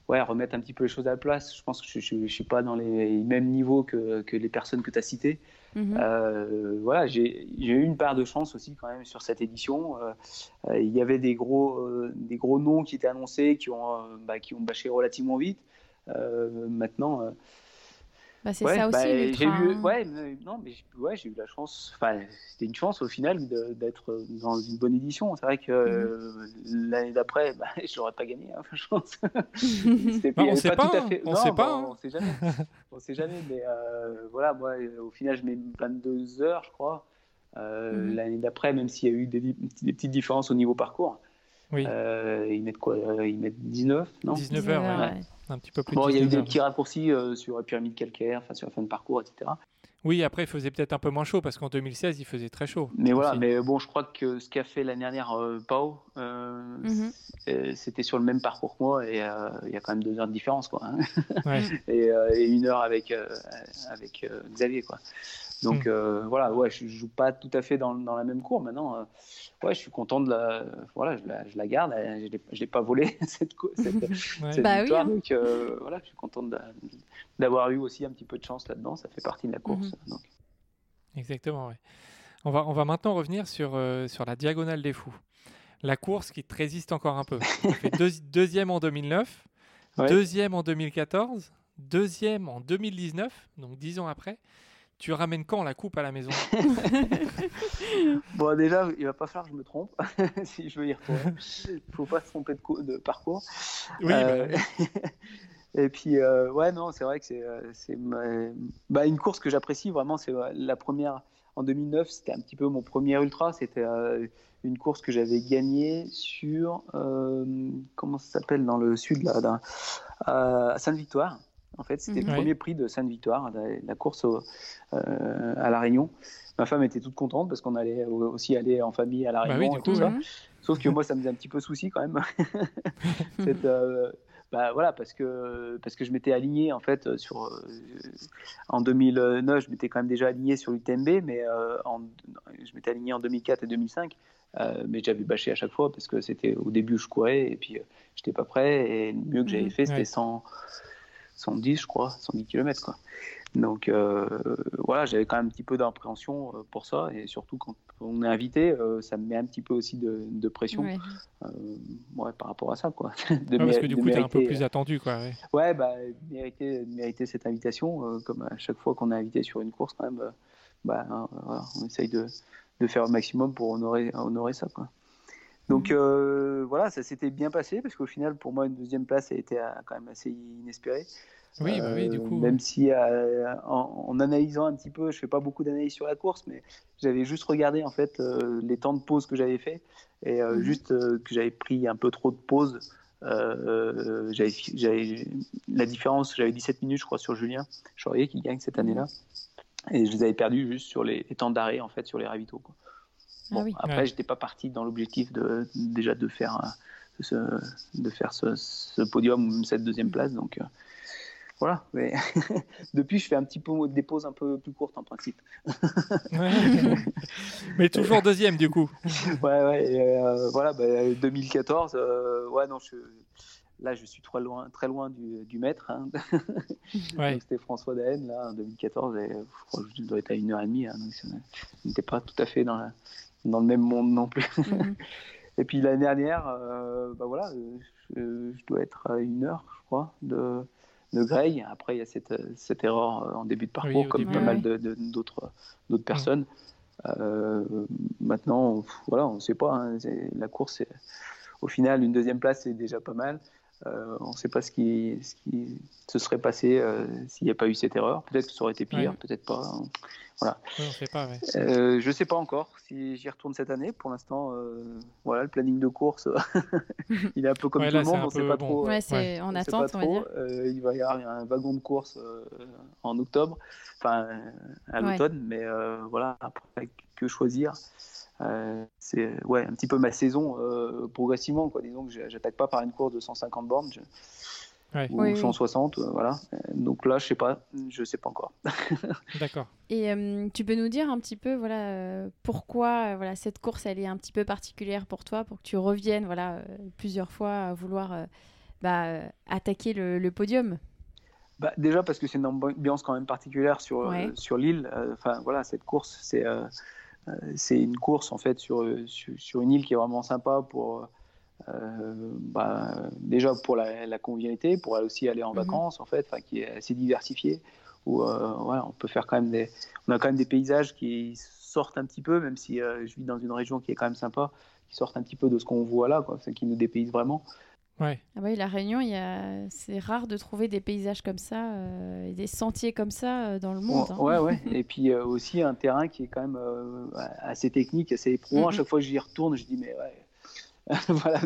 ouais, remettre un petit peu les choses à la place. Je pense que je ne suis pas dans les mêmes niveaux que, que les personnes que tu as citées. Mhm. Euh, voilà, j'ai eu une part de chance aussi quand même sur cette édition. Euh, euh, il y avait des gros, des gros noms qui étaient annoncés, qui ont, bah, qui ont bâché relativement vite. maintenant, bah, c'est ça aussi. Bah, j'ai eu, ouais, non, mais ouais, j'ai eu la chance. Enfin, c'était une chance au final d'être dans une bonne édition. C'est vrai que mhm. l'année d'après, bah, je n'aurais pas gagné, hein, je pense. on ne sait pas. Tout à fait... On sait pas. Hein. On sait jamais. on sait jamais. Mais euh, voilà, moi, au final, je mets 22 heures, je crois. Euh, mhm. L'année d'après, même s'il y a eu des, des, petites différences au niveau parcours. Oui. Euh, ils mettent quoi Ils mettent 19, non? 19 heures, ouais un petit peu plus. Bon, il y a eu des petits raccourcis euh, sur la pyramide calcaire, enfin sur la fin de parcours, etc. Oui, après, il faisait peut-être un peu moins chaud parce qu'en 2016, il faisait très chaud. Mais voilà, mais bon, je crois que ce qu'a fait l'année dernière euh, Pau, euh, mhm. c'était sur le même parcours que moi et il y a quand même deux heures de différence, quoi. Hein. et, et, une heure avec, avec Xavier, quoi. Donc hmm. voilà, ouais, je joue pas tout à fait dans, dans la même cour. Maintenant, ouais, je suis content de la. Voilà, je la, je la garde. Je ne l'ai pas volée, cette, cette, cette bah victoire. Donc, euh, voilà, je suis content d'avoir eu aussi un petit peu de chance là-dedans. Ça fait partie de la course. Mhm. donc. Exactement, oui. On va, on va maintenant revenir sur, euh, sur la diagonale des fous. La course qui te résiste encore un peu. fait deuxième en 2009, deuxième en 2014, deuxième en 2019, donc dix ans après. Tu ramènes quand la coupe à la maison Bon, déjà, il va pas falloir que je me trompe si je veux y retourner. Il faut pas se tromper de, de parcours. Oui. Euh, bah et puis, euh, ouais, non, c'est vrai que c'est euh, bah, une course que j'apprécie vraiment. C'est la première en 2009, c'était un petit peu mon premier ultra. C'était une course que j'avais gagnée sur comment ça s'appelle dans le sud là, à Sainte-Victoire. En fait, c'était le mhm. premier prix de Sainte-Victoire, la, course euh, à La Réunion. Ma femme était toute contente parce qu'on allait aussi aller en famille à La bah Réunion et tout ça. Sauf que moi, ça me faisait un petit peu souci quand même. Euh, bah, voilà, parce que, parce que je m'étais aligné en fait sur. Euh, en 2009, je m'étais quand même déjà aligné sur l'UTMB, mais en, je m'étais aligné en 2004 et 2005. mais j'avais bâché à chaque fois parce que c'était au début je courais et puis j'étais pas prêt et le mieux que j'avais mhm. fait c'était 100, 110, je crois, 110 km. Quoi. Donc euh, voilà, j'avais quand même un petit peu d'appréhension euh, pour ça, et surtout quand on est invité, euh, ça me met un petit peu aussi de, pression ouais. par rapport à ça. Quoi. de parce que du coup, tu es un peu plus attendu. Quoi, ouais, bah, mériter, mériter cette invitation, comme à chaque fois qu'on est invité sur une course, quand même, bah, on essaye de, de, faire au maximum pour honorer, honorer ça. Quoi. Donc mmh. voilà, ça s'était bien passé parce qu'au final, pour moi, une deuxième place a été quand même assez inespérée. Oui, bah oui, du coup. Même si euh, en, analysant un petit peu, je fais pas beaucoup d'analyse sur la course, mais j'avais juste regardé en fait euh, les temps de pause que j'avais fait et euh, mhm. juste que j'avais pris un peu trop de pause. j'avais la différence, j'avais 17 minutes, je crois, sur Julien Chaurier qui gagne cette année-là, et je les avais perdus juste sur les, temps d'arrêt en fait sur les ravitaux. Quoi. Ah bon, Après, j'étais pas parti dans l'objectif de déjà de faire de faire ce, podium ou cette deuxième place. Donc voilà. Mais depuis, je fais un petit peu des pauses un peu plus courtes en principe. Mais toujours deuxième du coup. ouais, ouais. voilà, 2014. Bah, ouais, non, je Là, je suis très loin, très loin du, du maître. Hein. C'était François Daen, là, en 2014. Et je crois que je dois être à une heure et demie. Hein, donc, je n'était pas tout à fait dans, dans le même monde non plus. Mhm. et puis l'année dernière, euh, bah voilà, je, dois être à une heure, je crois, de, de Grey. Après, il y a cette, cette erreur en début de parcours, comme pas mal d'autres d'autres personnes. Euh, maintenant, voilà, on ne sait pas. Hein, la course, au final, une deuxième place, c'est déjà pas mal. Euh, on ne sait pas ce qui, ce qui se serait passé euh, s'il n'y a pas eu cette erreur. Peut-être que ça aurait été pire, peut-être pas. Hein. Voilà. Euh, je ne sais pas encore si j'y retourne cette année. Pour l'instant, voilà, le planning de course, il est un peu comme tout le monde. On ne sait pas trop. en attente, on va dire. il va y avoir un wagon de course en octobre, enfin à l'automne, mais voilà, après que choisir. Euh, c'est ouais, un petit peu ma saison euh, progressivement. Quoi. Disons que j'attaque pas par une course de 150 bornes ou 160. Euh, voilà. Donc là, je sais pas, je sais pas encore. D'accord. Et tu peux nous dire un petit peu voilà, pourquoi voilà, cette course elle est un petit peu particulière pour toi, pour que tu reviennes voilà, plusieurs fois à vouloir bah, attaquer le, podium? Bah, déjà parce que c'est une ambiance quand même particulière sur, sur l'île. Enfin voilà, cette course, c'est euh, c'est une course en fait sur, sur, une île qui est vraiment sympa pour euh, bah, déjà pour la, la, convivialité, pour aussi aller en mhm. vacances en fait, qui est assez diversifiée où euh, on peut faire quand même des, on a quand même des paysages qui sortent un petit peu, même si je vis dans une région qui est quand même sympa, qui sortent un petit peu de ce qu'on voit là, quoi, qui nous dépaysent vraiment. Ouais. Ah bah oui, la Réunion, il a... c'est rare de trouver des paysages comme ça, euh, des sentiers comme ça euh, dans le monde. Hein. Ouais, ouais. et puis euh, aussi un terrain qui est quand même assez technique, assez éprouvant. À chaque fois que j'y retourne, je dis mais ouais. voilà,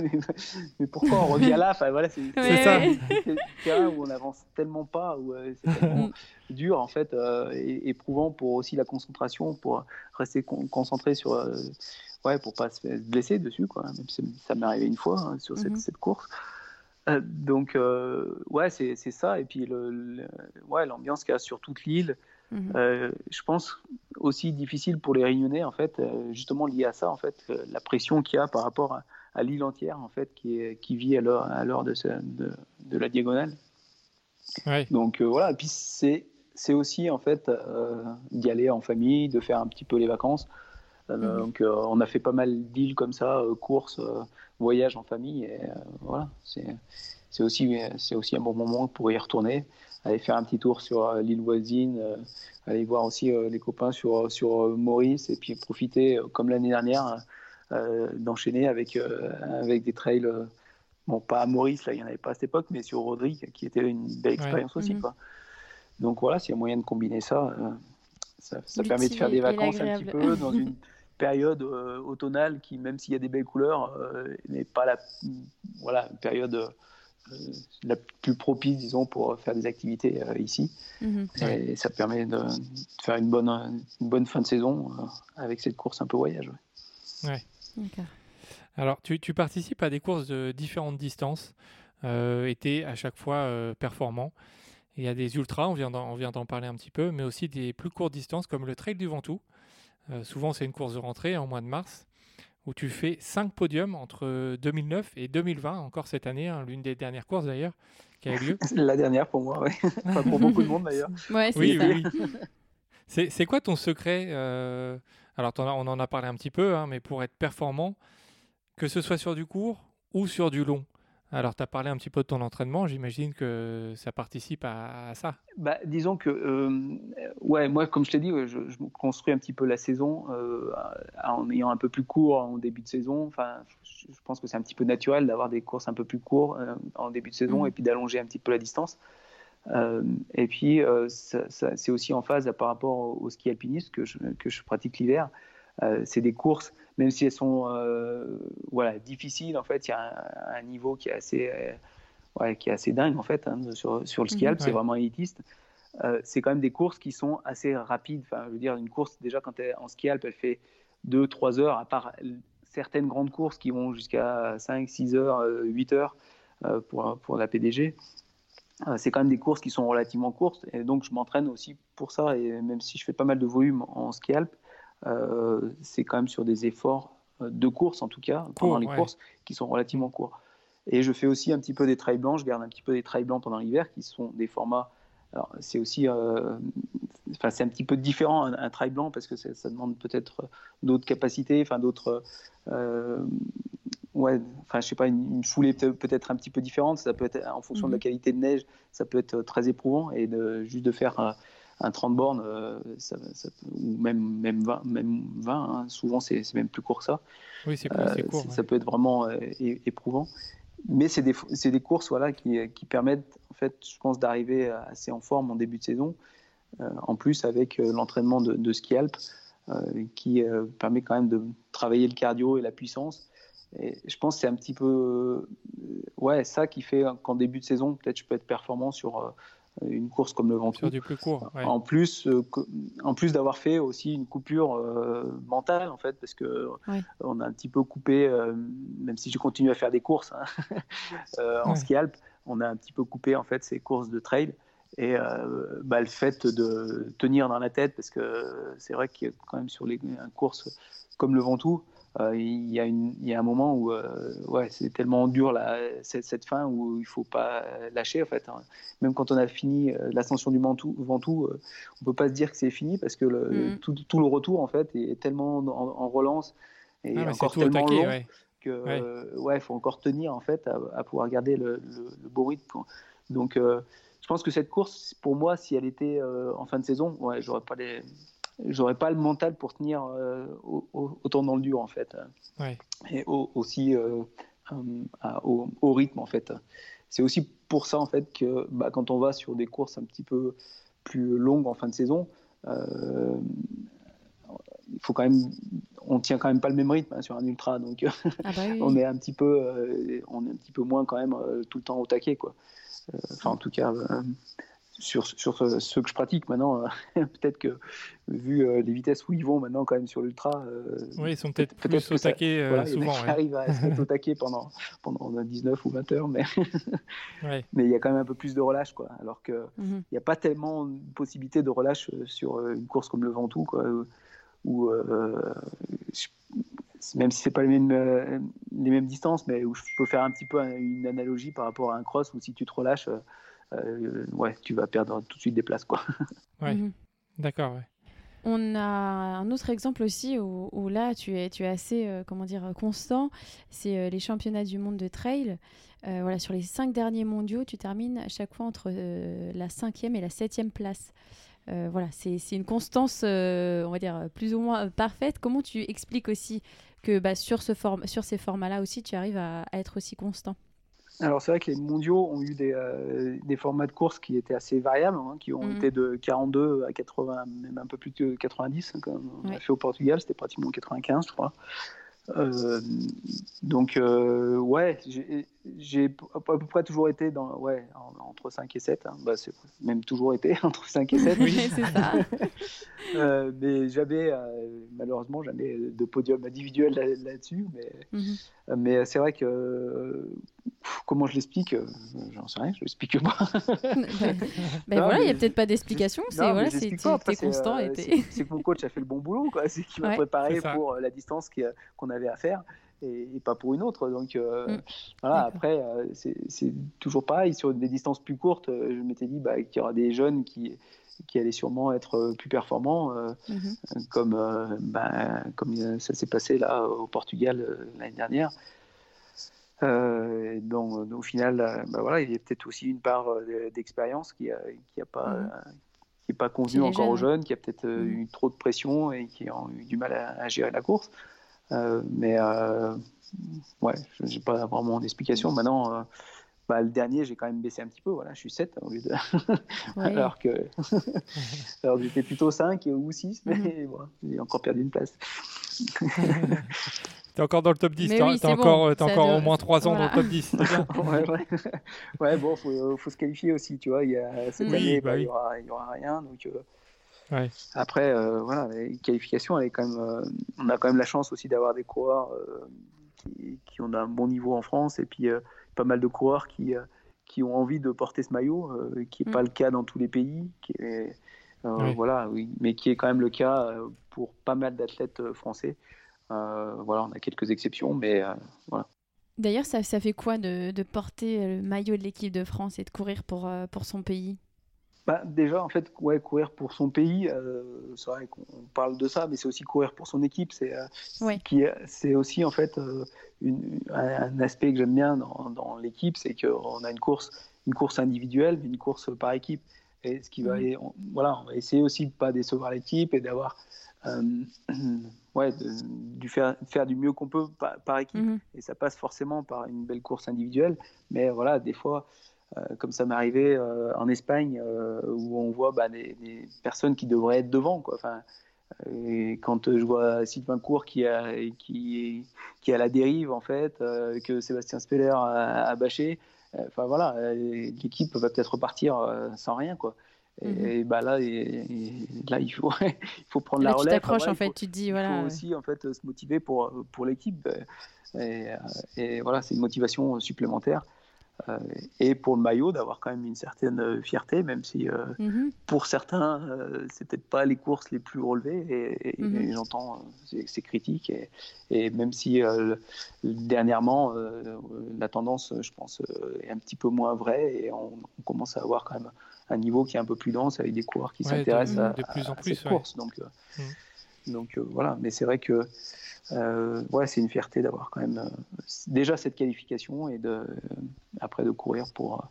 mais, pourquoi on revient là? Enfin, voilà, C'est ça. C'est un terrain où on n'avance tellement pas, où c'est tellement dur en fait, et éprouvant pour aussi la concentration, pour rester concentré sur ouais, pour pas se blesser dessus, quoi. Même si ça m'est arrivé une fois hein, sur cette, mhm. cette, course. Euh, donc, euh, ouais, c'est ça. Et puis, le, ouais, l'ambiance qu'il y a sur toute l'île, mhm. euh, je pense aussi difficile pour les Réunionnais, en fait, justement lié à ça, en fait, la pression qu'il y a par rapport à, l'île entière, en fait, qui, est, qui vit à l'heure de, de, de, la diagonale. Ouais. Donc, voilà. Et puis, c'est aussi, en fait, d'y aller en famille, de faire un petit peu les vacances. Euh, mhm. Donc, euh, on a fait pas mal d'îles comme ça, euh, courses, voyages en famille. Et voilà, c'est aussi, aussi un bon moment pour y retourner, aller faire un petit tour sur l'île voisine, aller voir aussi les copains sur, sur Maurice et puis profiter, comme l'année dernière, d'enchaîner avec, avec des trails. bon, pas à Maurice, là, il n'y en avait pas à cette époque, mais sur Rodrigue, qui était une belle expérience aussi. Mhm. Quoi. Donc voilà, s'il y a moyen de combiner ça, ça, ça permet de faire des vacances un petit peu dans une période euh, automnale qui, même s'il y a des belles couleurs, euh, n'est pas la voilà, période euh, la plus propice, disons, pour faire des activités ici. Mhm. Et ça permet de, faire une bonne, une bonne fin de saison avec cette course un peu voyage. Ouais. Alors, tu, tu, participes à des courses de différentes distances et tu es à chaque fois performant. Il y a des ultras, on vient d'en parler un petit peu, mais aussi des plus courtes distances comme le Trail du Ventoux. Euh, souvent, c'est une course de rentrée en mois de mars où tu fais 5 podiums entre 2009 et 2020, encore cette année, hein, l'une des dernières courses d'ailleurs qui a eu lieu. La dernière pour moi, oui. pour beaucoup de monde d'ailleurs. Ouais, oui, oui, C'est quoi ton secret euh, Alors, on en a parlé un petit peu, hein, mais pour être performant, que ce soit sur du court ou sur du long alors, tu as parlé un petit peu de ton entraînement, j'imagine que ça participe à, ça. Bah, disons que, euh, ouais, moi, comme je t'ai dit, je, construis un petit peu la saison euh, en ayant un peu plus court en début de saison. Enfin, je, pense que c'est un petit peu naturel d'avoir des courses un peu plus courtes euh, en début de saison mmh. et puis d'allonger un petit peu la distance. et puis, c'est aussi en phase par rapport au, ski alpiniste que je, que je pratique l'hiver. c'est des courses même si elles sont euh, voilà, difficiles, en fait, il y a un, niveau qui est assez, euh, qui est assez dingue, en fait, hein, sur, sur, le ski mhm. alp, c'est vraiment élitiste. Euh, c'est quand même des courses qui sont assez rapides. Enfin, je veux dire, une course, déjà, quand tu es en ski alp, elle fait 2-3 heures, à part certaines grandes courses qui vont jusqu'à 5, 6 heures, 8 heures pour, pour la PDG. C'est quand même des courses qui sont relativement courtes et donc je m'entraîne aussi pour ça. Et même si je fais pas mal de volume en ski alp, c'est quand même sur des efforts de course en tout cas, pendant les courses, qui sont relativement courts. Et je fais aussi un petit peu des trails blancs, je garde un petit peu des trails blancs pendant l'hiver, qui sont des formats. Alors, c'est aussi. Euh, enfin, c'est un petit peu différent, un, trail blanc, parce que ça demande peut-être d'autres capacités, enfin, d'autres. Euh, ouais, enfin, je sais pas, une, foulée peut-être un petit peu différente. Ça peut être, en fonction de la mhm. qualité de neige, ça peut être très éprouvant. Et de, juste de faire. Un, un 30 bornes, euh, ou même, même 20, même 20 hein, souvent c'est même plus court que ça. Oui, c'est plus court. Ça peut être vraiment éprouvant mais c'est des, des, courses voilà, qui, qui, permettent, en fait, je pense, d'arriver assez en forme en début de saison. Euh, en plus, avec euh, l'entraînement de, de, ski alp, euh, qui permet quand même de travailler le cardio et la puissance. Et je pense que c'est un petit peu ouais, ça qui fait qu'en début de saison, peut-être je peux être performant sur une course comme le Ventoux. du plus court. En plus, euh, en plus d'avoir fait aussi une coupure euh, mentale en fait, parce que on a un petit peu coupé, euh, même si je continue à faire des courses hein, en ski alp, on a un petit peu coupé en fait ces courses de trail. Et bah, le fait de tenir dans la tête, parce que c'est vrai que quand même sur les courses comme le Ventoux, euh, il, y a une, il y a un moment où euh, ouais, c'est tellement dur là, cette, cette, fin où il faut pas lâcher en fait. Hein. Même quand on a fini euh, l'ascension du Ventoux, Ventoux on peut pas se dire que c'est fini parce que le, mm. tout, tout, le retour en fait est tellement en, relance et ah, encore tellement long ouais. que ouais. faut encore tenir en fait à, pouvoir garder le, le, beau rythme. Donc je pense que cette course, pour moi, si elle était en fin de saison, ouais, j'aurais pas les, j'aurais pas le mental pour tenir euh, autant dans le dur en fait. Et aussi euh, au, rythme en fait. C'est aussi pour ça en fait que bah, quand on va sur des courses un petit peu plus longues en fin de saison, euh, il faut quand même, on tient quand même pas le même rythme hein, sur un ultra, donc ah bah on est un petit peu, on est un petit peu moins quand même tout le temps au taquet quoi. Enfin en tout cas sur, sur ce, que je pratique maintenant, euh, peut-être que vu euh, les vitesses où ils vont maintenant quand même sur l'ultra, euh, oui, ils sont peut-être plus au taquet souvent. Ils arrivent à être au taquet pendant, pendant 19 ou 20 heures, mais mais il y a quand même un peu plus de relâche, quoi. Alors qu'il mhm. n'y a pas tellement de possibilité de relâche sur une course comme le Ventoux, quoi, où, même si c'est pas les mêmes, les mêmes distances, mais où je peux faire un petit peu une analogie par rapport à un cross où si tu te relâches euh, ouais, tu vas perdre tout de suite des places. Quoi. Ouais, mhm. d'accord. On a un autre exemple aussi où, là tu es, tu es assez euh, comment dire, constant, c'est euh, les championnats du monde de trail. voilà, sur les cinq derniers mondiaux, tu termines à chaque fois entre la cinquième et la septième place. voilà, c'est une constance, on va dire, plus ou moins parfaite. Comment tu expliques aussi que bah, sur, ce sur ces formats-là aussi, tu arrives à être aussi constant? Alors c'est vrai que les mondiaux ont eu des, euh, des, formats de course qui étaient assez variables, hein, qui ont mhm. été de 42 à 80, même un peu plus de 90, hein, comme on a fait au Portugal, c'était pratiquement 95 je crois. Euh, donc euh, ouais, j'ai à peu près toujours été dans, ouais, entre 5 et 7. Hein. Bah, c'est même toujours été entre 5 et 7. oui, c'est ça. euh, mais jamais, euh, malheureusement, jamais de podium individuel là-dessus. mais, mhm. mais c'est vrai que comment je l'explique J'en sais rien, je l'explique pas. ben, voilà, il n'y a peut-être pas d'explication. C'est voilà, c'est constant. C'est que mon coach a fait le bon boulot. C'est qu'il m'a préparé pour la distance qu'on avait à faire et, pas pour une autre. Donc euh, mm. voilà, après, euh, c'est toujours pareil. Sur des distances plus courtes, euh, je m'étais dit bah, qu'il y aura des jeunes qui, qui allaient sûrement être plus performants, mm-hmm. comme, bah, comme ça s'est passé là au Portugal l'année dernière. donc, au final, bah, voilà, il y a peut-être aussi une part d'expérience qui n'a qui a pas, mm-hmm. qui pas convenu encore aux jeunes, qui a peut-être mm-hmm. eu trop de pression et qui ont eu du mal à gérer la course. Euh, mais euh, ouais, je n'ai pas vraiment d'explication. Maintenant, euh, bah, le dernier, j'ai quand même baissé un petit peu. Voilà, je suis 7 au lieu de. alors que. alors j'étais plutôt 5 ou 6, mais mhm. j'ai encore perdu une place. T'es encore dans le top 10, t'as encore, encore au moins 3 ans dans le top 10. ouais, ouais. ouais, bon, faut, faut se qualifier aussi, tu vois. Il y a, cette année, bah, bah, il n'y aura, y aura, rien. Donc, Après, voilà, les qualifications, elle est quand même, on a quand même la chance aussi d'avoir des coureurs qui, qui, ont un bon niveau en France et puis pas mal de coureurs qui, qui ont envie de porter ce maillot, qui n'est pas mm. le cas dans tous les pays, qui est, voilà, oui, mais qui est quand même le cas pour pas mal d'athlètes français. voilà, on a quelques exceptions, mais voilà. D'ailleurs, ça, ça, fait quoi de, de, porter le maillot de l'équipe de France et de courir pour, pour son pays? Bah, déjà, en fait, ouais, courir pour son pays, euh, c'est vrai qu'on parle de ça, mais c'est aussi courir pour son équipe. C'est euh, c'est aussi en fait euh, une, un aspect que j'aime bien dans, dans l'équipe, c'est qu'on a une course, une course individuelle, mais une course par équipe. Et ce qui va, mmh. voilà, on va essayer aussi de pas décevoir l'équipe et d'avoir, ouais, de, faire, faire du mieux qu'on peut par, équipe. Mmh. Et ça passe forcément par une belle course individuelle, mais voilà, des fois euh, comme ça m'est arrivé euh, en Espagne, euh, où on voit bah, des, personnes qui devraient être devant. Quoi. Enfin, et quand je vois Sylvain Court qui a, qui, qui a la dérive, en fait, que Sébastien Speller a, bâché, enfin voilà, l'équipe va peut-être repartir sans rien. Quoi. Et, mhm. bah là, là il, faut, il faut prendre la relève. Tu t'accroches en fait, tu te dis voilà. Il faut aussi en fait se motiver pour, pour l'équipe. Et, voilà, c'est une motivation supplémentaire. Euh, et pour le maillot d'avoir quand même une certaine euh, fierté, même si euh, mhm. pour certains c'est peut-être pas les courses les plus relevées et, mhm. j'entends ces, critiques et, et, même si dernièrement la tendance je pense est un petit peu moins vraie et on, commence à avoir quand même un niveau qui est un peu plus dense avec des coureurs qui s'intéressent à, de plus en plus, cette course donc, mhm. donc voilà mais c'est vrai que euh, ouais, c'est une fierté d'avoir quand même euh, déjà cette qualification et de, euh, après de courir pour,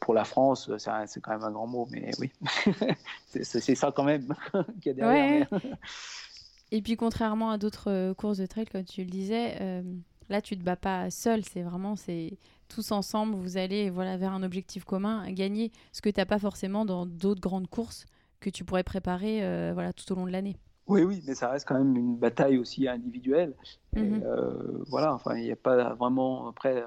pour la France. C'est quand même un grand mot, mais oui, c'est ça quand même qu'il y a derrière. Et puis, contrairement à d'autres courses de trail, comme tu le disais, là, tu te bats pas seul. C'est vraiment, c'est tous ensemble, vous allez voilà, vers un objectif commun, gagner ce que tu n'as pas forcément dans d'autres grandes courses que tu pourrais préparer voilà, tout au long de l'année. Oui, oui, mais ça reste quand même une bataille aussi individuelle. Mhm. Euh, voilà, enfin, il n'y a pas vraiment après euh,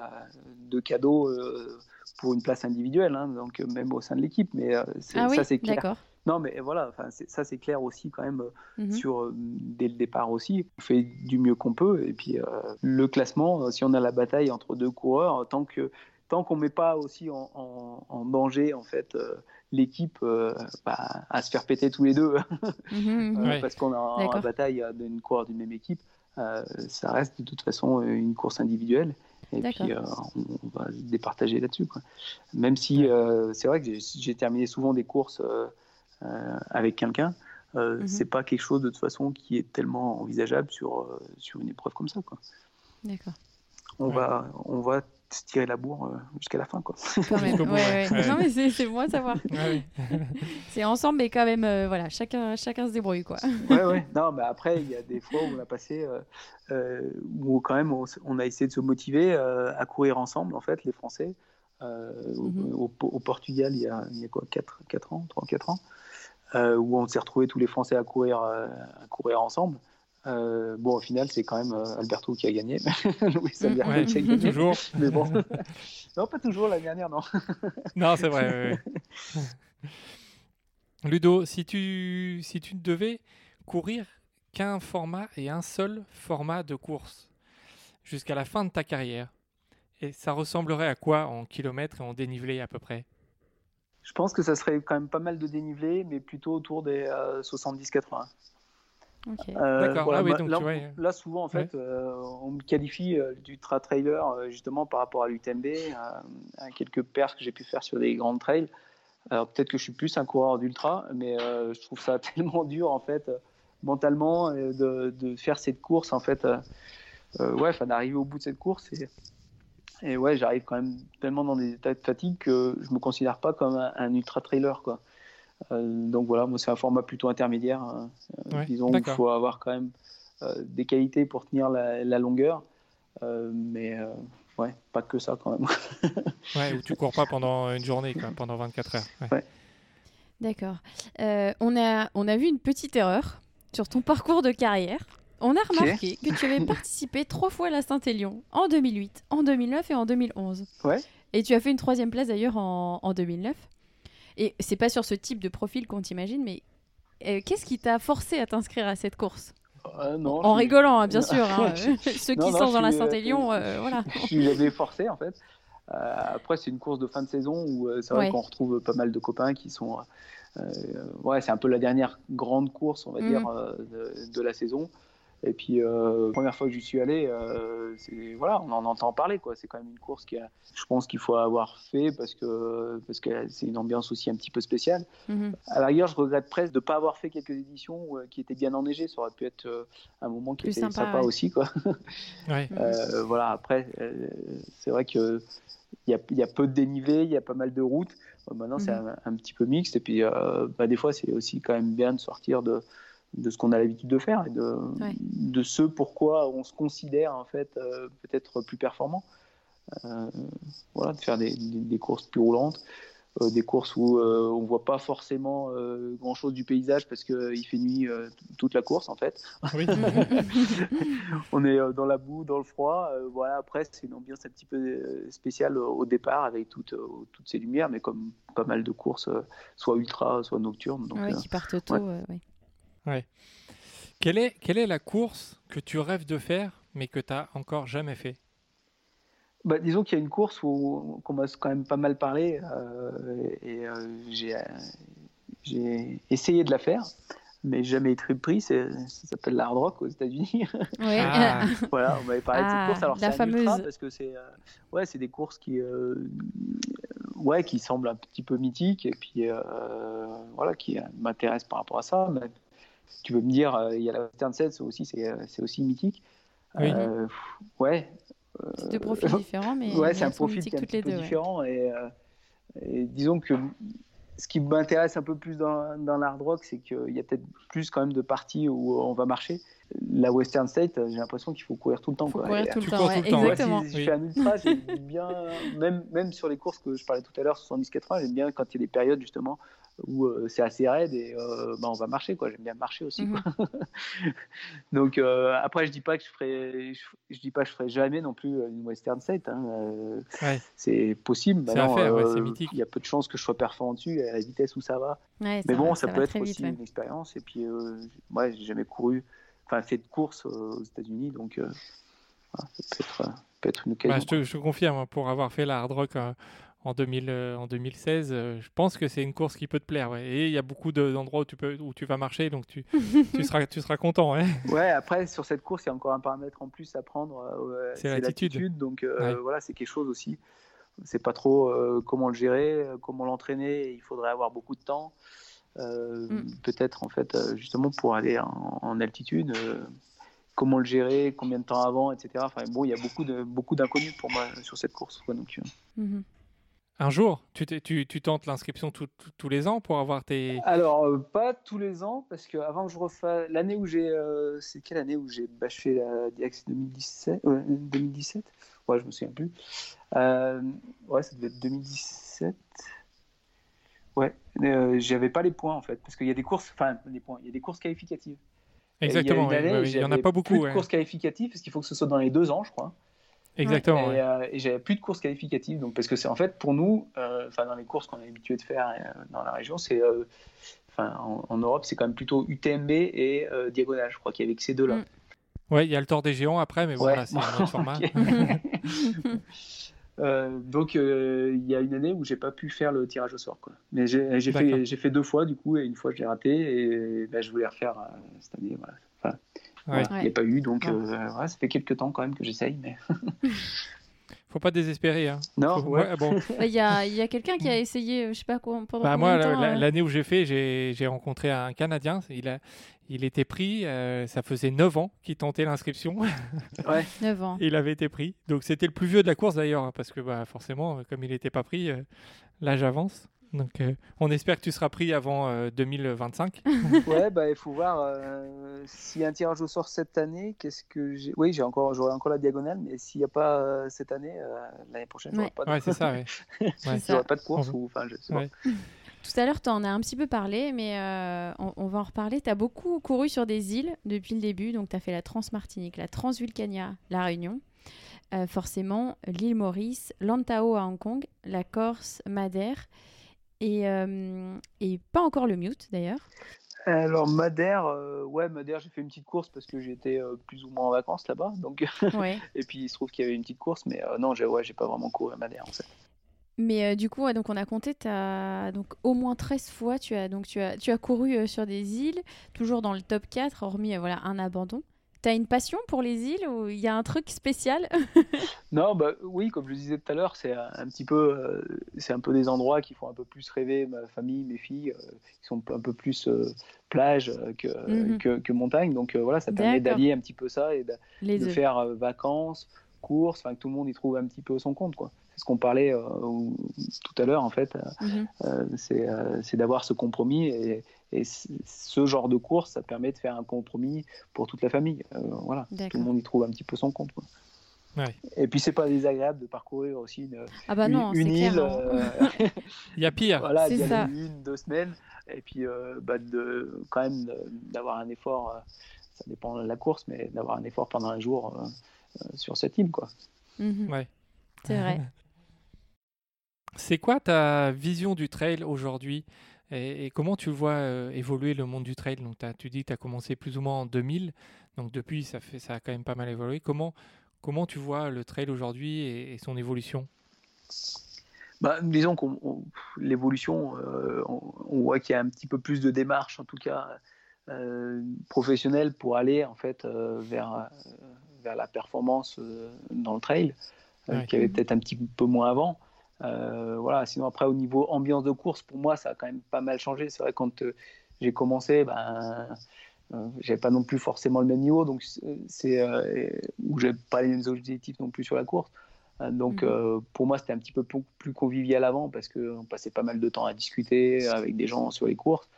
de cadeaux euh, pour une place individuelle, hein, donc même au sein de l'équipe. Mais ah ça, c'est clair. Non, mais voilà, enfin, ça c'est clair aussi quand même mhm. sur dès le départ aussi. On fait du mieux qu'on peut et puis le classement, si on a la bataille entre deux coureurs, tant que tant qu'on met pas aussi en, en, danger en fait l'équipe euh, bah, à se faire péter tous les deux mhm, mhm. Euh, parce qu'on a en bataille d'une coureur d'une même équipe. Euh, ça reste de toute façon une course individuelle et puis on, va se départager là-dessus. Même si c'est vrai que j'ai terminé souvent des courses avec quelqu'un, mhm. c'est pas quelque chose de toute façon qui est tellement envisageable sur, sur une épreuve comme ça. D'accord. On, va, on va se tirer la bourre euh, jusqu'à la fin. Quoi. Quand même. ouais, ouais. Non, mais c'est bon à savoir. c'est ensemble, mais quand même, euh, voilà, chacun, chacun se débrouille. Quoi. ouais, ouais. Non, mais après, il y a des fois où on a passé, euh, où quand même, on, a essayé de se motiver à courir ensemble, en fait, les Français. Mhm. au, au, Portugal, il y a, il y a quoi, 4, 4 ans, 3-4 ans, où on s'est retrouvés tous les Français à courir, à courir ensemble. Euh, bon, au final, c'est quand même euh, Alberto qui a gagné. oui, c'est Alberto ouais, qui a gagné. Toujours. Mais bon. non, pas toujours l'année dernière, non. non, c'est vrai. Ludo, si tu, si tu ne devais courir qu'un format et un seul format de course jusqu'à la fin de ta carrière, et ça ressemblerait à quoi en kilomètres et en dénivelé à peu près? Je pense que ça serait quand même pas mal de dénivelé, mais plutôt autour des 70-80. Euh, euh, D'accord. Ah là, souvent, en fait, euh, on me qualifie euh, d'ultra trailer justement par rapport à l'UTMB, à quelques pertes que j'ai pu faire sur des grandes trails. Alors peut-être que je suis plus un coureur d'ultra, mais je trouve ça tellement dur en fait mentalement de, de, faire cette course en fait. ouais, enfin d'arriver au bout de cette course et, et ouais, j'arrive quand même tellement dans des états de fatigue que je me considère pas comme un, un ultra trailer quoi. Euh, donc voilà, moi c'est un format plutôt intermédiaire. Hein. Euh, disons qu'il faut avoir quand même euh, des qualités pour tenir la, longueur, mais ouais, pas que ça quand même. ouais, où tu cours pas pendant une journée, pendant 24 heures. Ouais. D'accord. on, a, on a vu une petite erreur sur ton parcours de carrière. On a remarqué que tu avais participé trois fois à la Saint-Élion, en 2008, en 2009 et en 2011. Ouais. Et tu as fait une troisième place d'ailleurs en, en 2009. Et c'est pas sur ce type de profil qu'on t'imagine, mais euh, qu'est-ce qui t'a forcé à t'inscrire à cette course? Euh, non, En suis- rigolant, hein, bien sûr. hein. Ceux Non, qui non, sont dans la suis, euh, Saint-Élion, euh, voilà. je l'avais forcé en fait. Euh, après, c'est une course de fin de saison où euh, c'est vrai Ouais. qu'on retrouve pas mal de copains qui sont. euh, ouais, c'est un peu la dernière grande course, on va Mhm. dire, euh, de, de la saison. Et puis, euh, la première fois que j'y suis allé, euh, voilà, on en entend parler. quoi. C'est quand même une course qui a, je pense qu'il faut avoir fait parce que parce que c'est une ambiance aussi un petit peu spéciale. Mhm. À la rigueur, je regrette presque de ne pas avoir fait quelques éditions euh, qui étaient bien enneigées. Ça aurait pu être euh, un moment qui Plus était sympa, sympa, ouais. aussi. Quoi. Ouais. Euh, voilà, après, euh, c'est vrai que il y a, il y a peu de dénivelé, il y a pas mal de routes. Maintenant, c'est Mhm. un, un petit peu mixte. Et puis, euh, bah, des fois, c'est aussi quand même bien de sortir de, de ce qu'on a l'habitude de faire et de, Ouais. de ce pourquoi on se considère en fait euh, peut-être plus performant. Euh, voilà, de faire des, des- des courses plus roulantes. euh, des courses où euh, on voit pas forcément euh, grand chose du paysage parce qu'il fait nuit euh, toute la course en fait Oui. on est euh, dans la boue, dans le froid. euh, voilà, après, c'est une ambiance un petit peu spéciale au au départ avec toutes, euh, toutes ces lumières, mais comme pas mal de courses, euh, soit ultra, soit nocturnes. Donc, Ouais, euh, qui partent tôt. ouais. euh, ouais. Quelle est, quelle est la course que tu rêves de faire, mais que tu n'as encore jamais fait? Bah, disons qu'il y a une course où qu'on m'a quand même pas mal parlé euh, et euh, j'ai, euh, j'ai essayé de la faire, mais jamais été pris. C'est, ça s'appelle l'Hard Rock aux États-Unis. Ouais. Ah. voilà, on m'avait parlé de Ah, cette course. Alors la c'est un ultra fameuse. parce que c'est euh, ouais, c'est des courses qui euh, ouais, qui semblent un petit peu mythiques et puis euh, voilà, qui m'intéressent par rapport à ça. Mais tu veux me dire, euh, il y a la Western Set, c'est aussi c'est, euh, c'est aussi mythique. Oui. Euh, ouais. C'est deux profils différents, mais, ouais, c'est un profil qui est un toutes petit les peu deux. ouais. différent et, euh, et disons que ce qui m'intéresse un peu plus dans, dans l'hard rock, c'est qu'il y a peut-être plus quand même de parties où on va marcher. La Western State, j'ai l'impression qu'il faut courir tout le temps. Faut quoi. courir Et- tout le Tu temps, cours ouais, tout le temps. Ouais, exactement. si je fais un ultra, j'aime bien, même, même sur les courses que je parlais tout à l'heure, 70-80, j'aime bien quand il y a des périodes justement où euh, c'est assez raide et euh, bah, on va marcher. quoi. J'aime bien marcher aussi. Mhm. quoi. Donc euh, après, je dis pas que je ferai, je, je dis pas que je ferai jamais non plus une Western State. hein. Euh, Ouais. C'est possible. C'est à Maintenant, faire, ouais, c'est mythique. Il y a peu de chances que je sois performant dessus à la vitesse où ça va. Ouais, Mais bon, va- ça, peut être aussi vite, une expérience. Et puis, ouais, j'ai jamais couru, enfin fait de course aux États-Unis, donc voilà, ça peut être, peut être une occasion. Bah, je, te, je te confirme, hein, pour avoir fait la hard rock en, 2000, euh, en 2016, euh, je pense que c'est une course qui peut te plaire. ouais. Et il y a beaucoup de- d'endroits où, tu peux, où tu vas marcher, donc tu, tu, seras, tu seras content. hein. Ouais, après, sur cette course, il y a encore un paramètre en plus à prendre. euh, C'est l'altitude. Donc, euh, Ouais. voilà, c'est quelque chose aussi. C'est pas trop euh, comment le gérer, euh, comment l'entraîner. Il faudrait avoir beaucoup de temps. Euh, Mm. Peut-être, en fait, euh, justement, pour aller en, en altitude. euh, comment le gérer, combien de temps avant, etc. Enfin, bon, il y a beaucoup de beaucoup d'inconnus pour moi sur cette course. quoi. donc, euh, Mhm. Un jour, tu, t'es- tu, tu tentes l'inscription tous les ans pour avoir tes. Alors, euh, pas tous les ans, parce que avant que je refasse. L'année où j'ai. euh, c'est quelle année où j'ai bâché la DX 2017 ouais, 2017 Ouais, je me souviens plus. Euh, ouais, ça devait être 2017. Ouais, j'avais pas les points en fait, parce qu'il y a des courses. Enfin, des points. Il y a des courses qualificatives. Exactement, il y, a année, oui, il y en a pas plus beaucoup. de courses qualificatives, parce qu'il faut que ce soit dans les deux ans, je crois. Exactement. Et, ouais. euh, et j'avais plus de courses qualificatives, donc parce que c'est en fait pour nous, euh, enfin dans les courses qu'on est habitué de faire euh, dans la région, c'est, euh, enfin en, en Europe c'est quand même plutôt UTMB et euh, diagonale. Je crois qu'il y avait que ces deux-là. Mm. Ouais, il y a le Tour des Géants après, mais bon, Ouais. là, c'est un autre format. Euh, donc euh, il y a une année où j'ai pas pu faire le tirage au sort, quoi. Mais j'ai, fait, j'ai fait deux fois du coup, et une fois je l'ai raté, et ben, je voulais refaire euh, cette année. Voilà. Enfin, Ouais. voilà, il n'y a pas eu, donc Ouais. euh, voilà, ça fait quelques temps quand même que j'essaye, mais Faut pas désespérer. Hein. non, Faut- ouais. ouais, bon. Bah, Il y a, il y a quelqu'un qui a essayé, euh, je sais pas quoi, pendant Bah, moi, euh, l'année où j'ai fait, j'ai j'ai rencontré un Canadien. Il, a, il était pris, euh, ça faisait 9 ans qu'il tentait l'inscription. ouais. 9 ans. il avait été pris. Donc c'était le plus vieux de la course d'ailleurs, hein, parce que bah, forcément, comme il n'était pas pris, euh, l'âge avance. Donc euh, on espère que tu seras pris avant euh, 2025. Ouais, bah il faut voir euh, s'il y a un tirage au sort cette année. Qu'est-ce que j'ai Oui, j'ai encore, j'aurai encore la diagonale, mais s'il n'y a pas euh, cette année, euh, l'année prochaine, j'aurai Ouais. pas, de... Ouais, c'est ça. Ouais. Ouais. ça. j'aurai pas de course On- ou enfin, je sais Ouais. pas. Tout à l'heure, tu en as un petit peu parlé, mais euh, on, on va en reparler. Tu as beaucoup couru sur des îles depuis le début. Donc, tu as fait la Trans-Martinique, la Trans-Vulcania, la Réunion. Euh, forcément, l'île Maurice, Lantau à Hong Kong, la Corse, Madère. Et, euh, et pas encore le Mute, d'ailleurs. Alors Madère, euh, ouais Madère, j'ai fait une petite course parce que j'étais euh, plus ou moins en vacances là-bas, donc Ouais. et puis il se trouve qu'il y avait une petite course, mais non, j'ai ouais, j'ai pas vraiment couru à Madère en fait. Mais du coup, ouais, donc on a compté, t'as donc au moins 13 fois, tu as, donc tu as, tu as couru sur des îles, toujours dans le top 4, hormis voilà, un abandon. T'as une passion pour les îles ou il y a un truc spécial Non, bah oui, comme je le disais tout à l'heure, c'est un, un petit peu, euh, c'est un peu des endroits qui font un peu plus rêver ma famille, mes filles, euh, qui sont un peu plus euh, plage euh, que, Mhm. que, que montagne, donc euh, voilà, ça permet d'allier un petit peu ça et de, Les de deux. faire vacances, courses, enfin que tout le monde y trouve un petit peu son compte, quoi. Ce qu'on parlait euh, ou- tout à l'heure en fait. Mhm. Euh, c'est euh, c'est d'avoir ce compromis et, ce genre de course, ça permet de faire un compromis pour toute la famille. Euh, voilà, tout le monde y trouve un petit peu son compte. quoi. Ouais. Et puis c'est pas désagréable de parcourir aussi une, Ah bah non, une île, euh, Il y a pire. voilà, d'y ça. aller une, deux semaines, et puis euh, bah, de, quand même d'avoir un effort, ça dépend de la course, mais d'avoir un effort pendant un jour sur cette île. Quoi. Mhm. Ouais. C'est vrai. C'est quoi ta vision du trail aujourd'hui et, et comment tu vois euh, évoluer le monde du trail? Donc, tu dis que tu as commencé plus ou moins en 2000, donc depuis, ça, fait, ça a quand même pas mal évolué. Comment, comment tu vois le trail aujourd'hui et, et son évolution? Bah, disons on- l'évolution, euh, on, on voit qu'il y a un petit peu plus de démarches, en tout cas euh, professionnelles, pour aller en fait vers, vers la performance dans le trail, Ouais. qui avait peut-être un petit peu moins avant. Euh, voilà. Sinon après au niveau ambiance de course, pour moi ça a quand même pas mal changé. C'est vrai quand euh, j'ai commencé, ben euh, j'avais pas non plus forcément le même niveau, donc c'est- euh, où j'avais pas les mêmes objectifs non plus sur la course. Donc Mhm. euh, pour moi c'était un petit peu plus plus convivial avant parce qu'on passait pas mal de temps à discuter avec des gens sur les courses.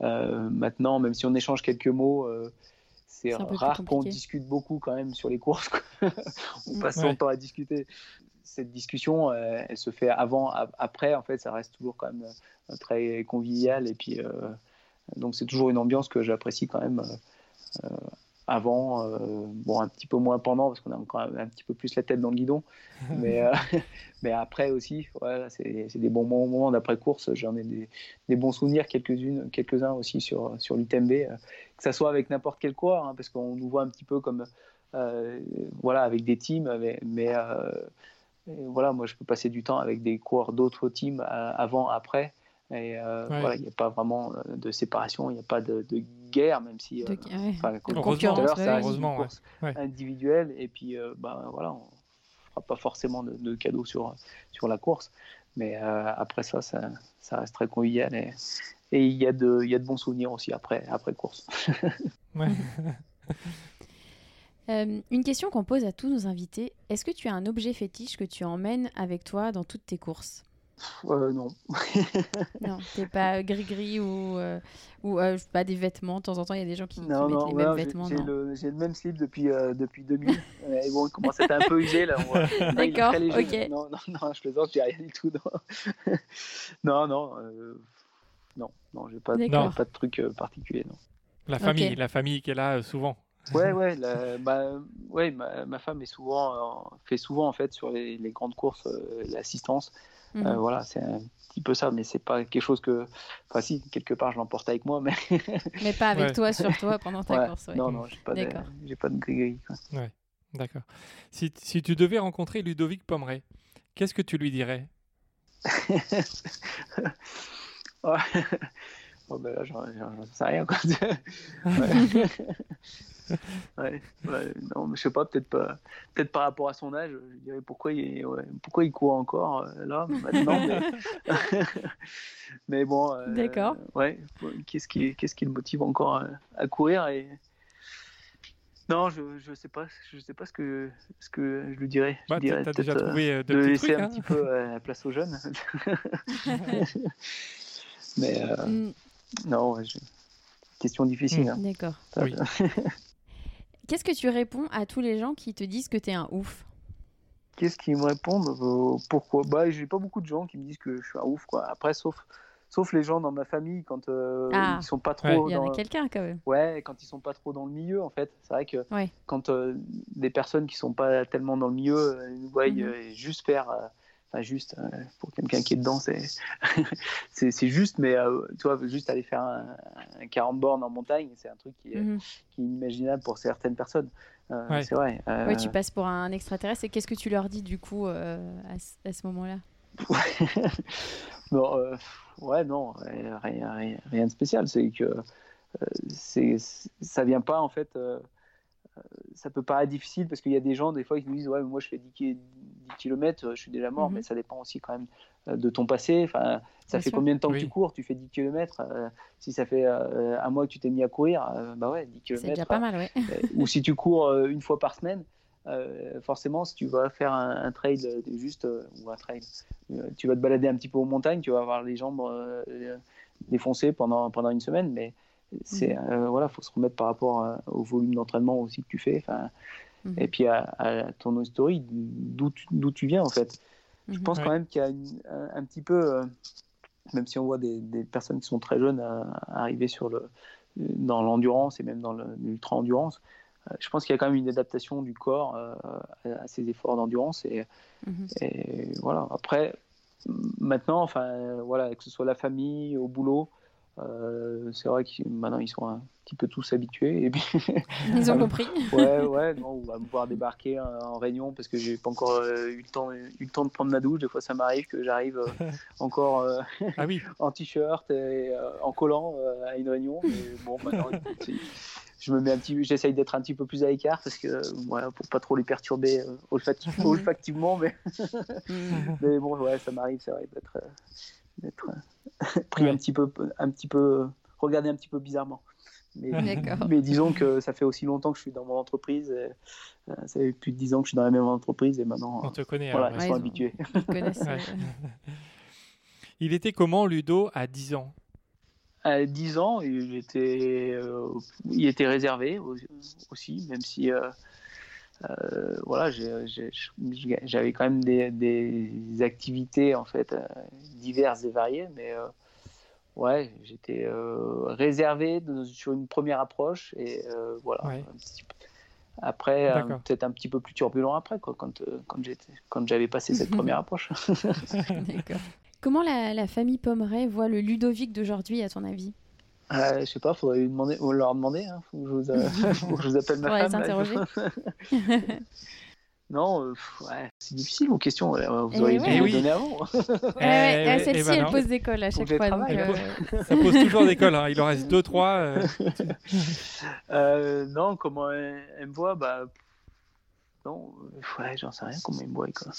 Maintenant, même si on échange quelques mots, c'est rare qu'on discute beaucoup quand même sur les courses. on passe Ouais. son temps à discuter. Cette discussion, euh, elle se fait avant, ap- après. En fait, ça reste toujours quand même euh, très convivial et puis euh, donc c'est toujours une ambiance que j'apprécie quand même. avant, euh, bon un petit peu moins pendant parce qu'on a encore un, un petit peu plus la tête dans le guidon, mais euh, mais après aussi, voilà, c'est des bons moments d'après course. J'en ai des, des bons souvenirs, quelques-unes, quelques-uns aussi sur sur l'UTMB, euh, que ça soit avec n'importe quel coureur, hein, parce qu'on nous voit un petit peu comme voilà avec des teams, mais, mais, et voilà, moi je peux passer du temps avec des coureurs d'autres teams euh, avant, après. Et euh, Ouais. voilà, il n'y a pas vraiment euh, de séparation, il n'y a pas de, de guerre, même si euh, ouais. concurrence, une Heureusement, course Ouais. individuelle. Et puis, euh, ben, voilà, on fera pas forcément de, de cadeaux sur, sur la course. Mais euh, après ça, ça, ça reste très convivial. Et et il y, a de- il y a de bons souvenirs aussi après, après course. Ouais. Euh, une question qu'on pose à tous nos invités. Est-ce que tu as un objet fétiche que tu emmènes avec toi dans toutes tes courses? Euh, non. Non, t'es pas gris-gris ou, euh, ou euh, pas des vêtements. De temps en temps, il y a des gens qui, qui Non, mettent non, les ouais, mêmes j'ai- vêtements. j'ai non. le, j'ai le même slip depuis, euh, depuis 2000. Et bon, il commence à être un peu usé là. Non, D'accord, ok. Non, non, non, je plaisante, j'ai rien du tout. Non, non, non, euh, non, non, j'ai pas, de truc euh, particulier. Non. La famille, la famille qui est là euh, souvent. Ouais, ouais, la- ma, ouais ma, ma femme est souvent, euh, fait souvent en fait sur les, les grandes courses euh, l'assistance. Mhm. Euh, voilà, c'est un petit peu ça, mais c'est pas quelque chose que. Enfin, si, quelque part je l'emporte avec moi, mais. Mais pas avec Ouais. toi, sur toi, pendant ta Ouais, course. ouais. Non, non, j'ai pas de, pas de gris-gris. D'accord. Si, si tu devais rencontrer Ludovic Pomeray, qu'est-ce que tu lui dirais? Ouais. Bon, ben là, j'en sais rien. Quoi. ouais. Ouais, non, mais je sais pas, peut-être pas, peut-être par rapport à son âge, je dirais pourquoi il, ouais, pourquoi il court encore euh, là maintenant. mais... mais bon. euh, D'accord. Ouais. Qu'est-ce qui, qu'est-ce qui le motive encore à, à courir et non, je, je sais pas, je sais pas ce que, ce que je lui dirais. Je bah, dirais Tu as déjà peut-être, euh, trouvé euh, de de petits laisser trucs. un hein petit peu euh, la place aux jeunes. Mais euh, Mm, non, ouais, je- question difficile. hein. D'accord. Oui. Qu'est-ce que tu réponds à tous les gens qui te disent que t'es un ouf Qu'est-ce qu'ils me répondent Euh, Pourquoi Bah, j'ai pas beaucoup de gens qui me disent que je suis un ouf, quoi. Après, sauf, sauf les gens dans ma famille quand euh, Ah. ils sont pas trop. Ouais. Il y en a quelqu'un quand même. Ouais, quand ils sont pas trop dans le milieu, en fait. C'est vrai que Ouais. quand euh, des personnes qui sont pas tellement dans le milieu euh, ils nous voient Mhm. euh, juste faire, euh, juste pour quelqu'un qui est dedans, c'est c'est juste, mais tu vois, juste aller faire un, un 40 bornes en montagne, c'est un truc qui est, mhm. qui est, inimaginable pour certaines personnes. C'est vrai. Oui, tu passes pour un extraterrestre. Et qu'est-ce que tu leur dis du coup à, à, ce moment-là? Non, ouais, non, rien, rien, de spécial. C'est que c'est ça vient pas en fait ça peut paraître difficile parce qu'il y a des gens, des fois, qui nous disent Ouais, moi je fais 10, km, je suis déjà mort, mhm. mais ça dépend aussi quand même euh, de ton passé. Enfin, ça fait combien de temps que tu cours? Tu fais 10 km. Euh, si ça fait euh, un mois que tu t'es mis à courir, bah ouais, 10 km. C'est déjà pas mal, ouais. ou si tu cours une fois par semaine, forcément, si tu vas faire un, trail juste, ou un trail, tu vas te balader un petit peu aux montagnes, tu vas avoir les jambes défoncées pendant, pendant une semaine, mais c'est mhm. euh, voilà, faut se remettre par rapport au volume d'entraînement aussi que tu fais, enfin, mhm. et puis à, ton historique, d'où tu, d'où tu viens en fait. Je mhm. pense quand même qu'il y a un, petit peu, euh, même si on voit des, des, personnes qui sont très jeunes à, arriver sur le, dans l'endurance et même dans l'ultra endurance, euh, je pense qu'il y a quand même une adaptation du corps à ces efforts d'endurance et, et, voilà. Après, maintenant, enfin voilà, que ce soit la famille, au boulot. Euh, c'est vrai que maintenant ils sont un petit peu tous habitués. Et puis... Ils ont compris. ouais, ouais, non, on va me voir débarquer en réunion parce que j'ai pas encore euh, eu, le temps, eu le temps de prendre ma douche. Des fois, ça m'arrive que j'arrive euh, encore ah oui. en t-shirt et en collant à une réunion. Mais bon, maintenant, je me mets un petit, j'essaye d'être un petit peu plus à l'écart parce que voilà, pour pas trop les perturber olfactivement, mais, mais bon, ouais, ça m'arrive, c'est vrai, d'être d'être euh, pris un petit peu, un petit peu, regardé un petit peu bizarrement. Mais, mais, disons que ça fait aussi longtemps que je suis dans mon entreprise. Et, euh, ça fait plus de 10 ans que je suis dans la même entreprise et maintenant. On te connaît. Voilà, ils sont habitués. il était comment Ludo à 10 ans? À 10 ans, il était, euh, il était réservé aussi, même si euh, voilà, j'avais quand même des, activités en fait euh, diverses et variées, mais euh, ouais, j'étais réservé sur une première approche et voilà. Après, peut-être un petit peu plus turbulent après, quoi, quand, quand j'avais passé cette première approche. Comment la, la, famille Pommeret voit le Ludovic d'aujourd'hui, à ton avis? Euh, je sais pas, faudrait lui demander, ou leur demander. Hein, faut, que je vous, euh, faut que je vous appelle ma femme. non, euh, ouais, c'est difficile vos questions. Vous eh auriez dû me donner avant. Eh, Celle-ci, elle pose des cols à chaque fois. Donc, euh... Ça pose toujours des cols. Hein. Il en reste deux, trois. Euh. non, comment elle, elle, me voit bah, Non, ouais, j'en sais rien comment elle me voit. Quoi.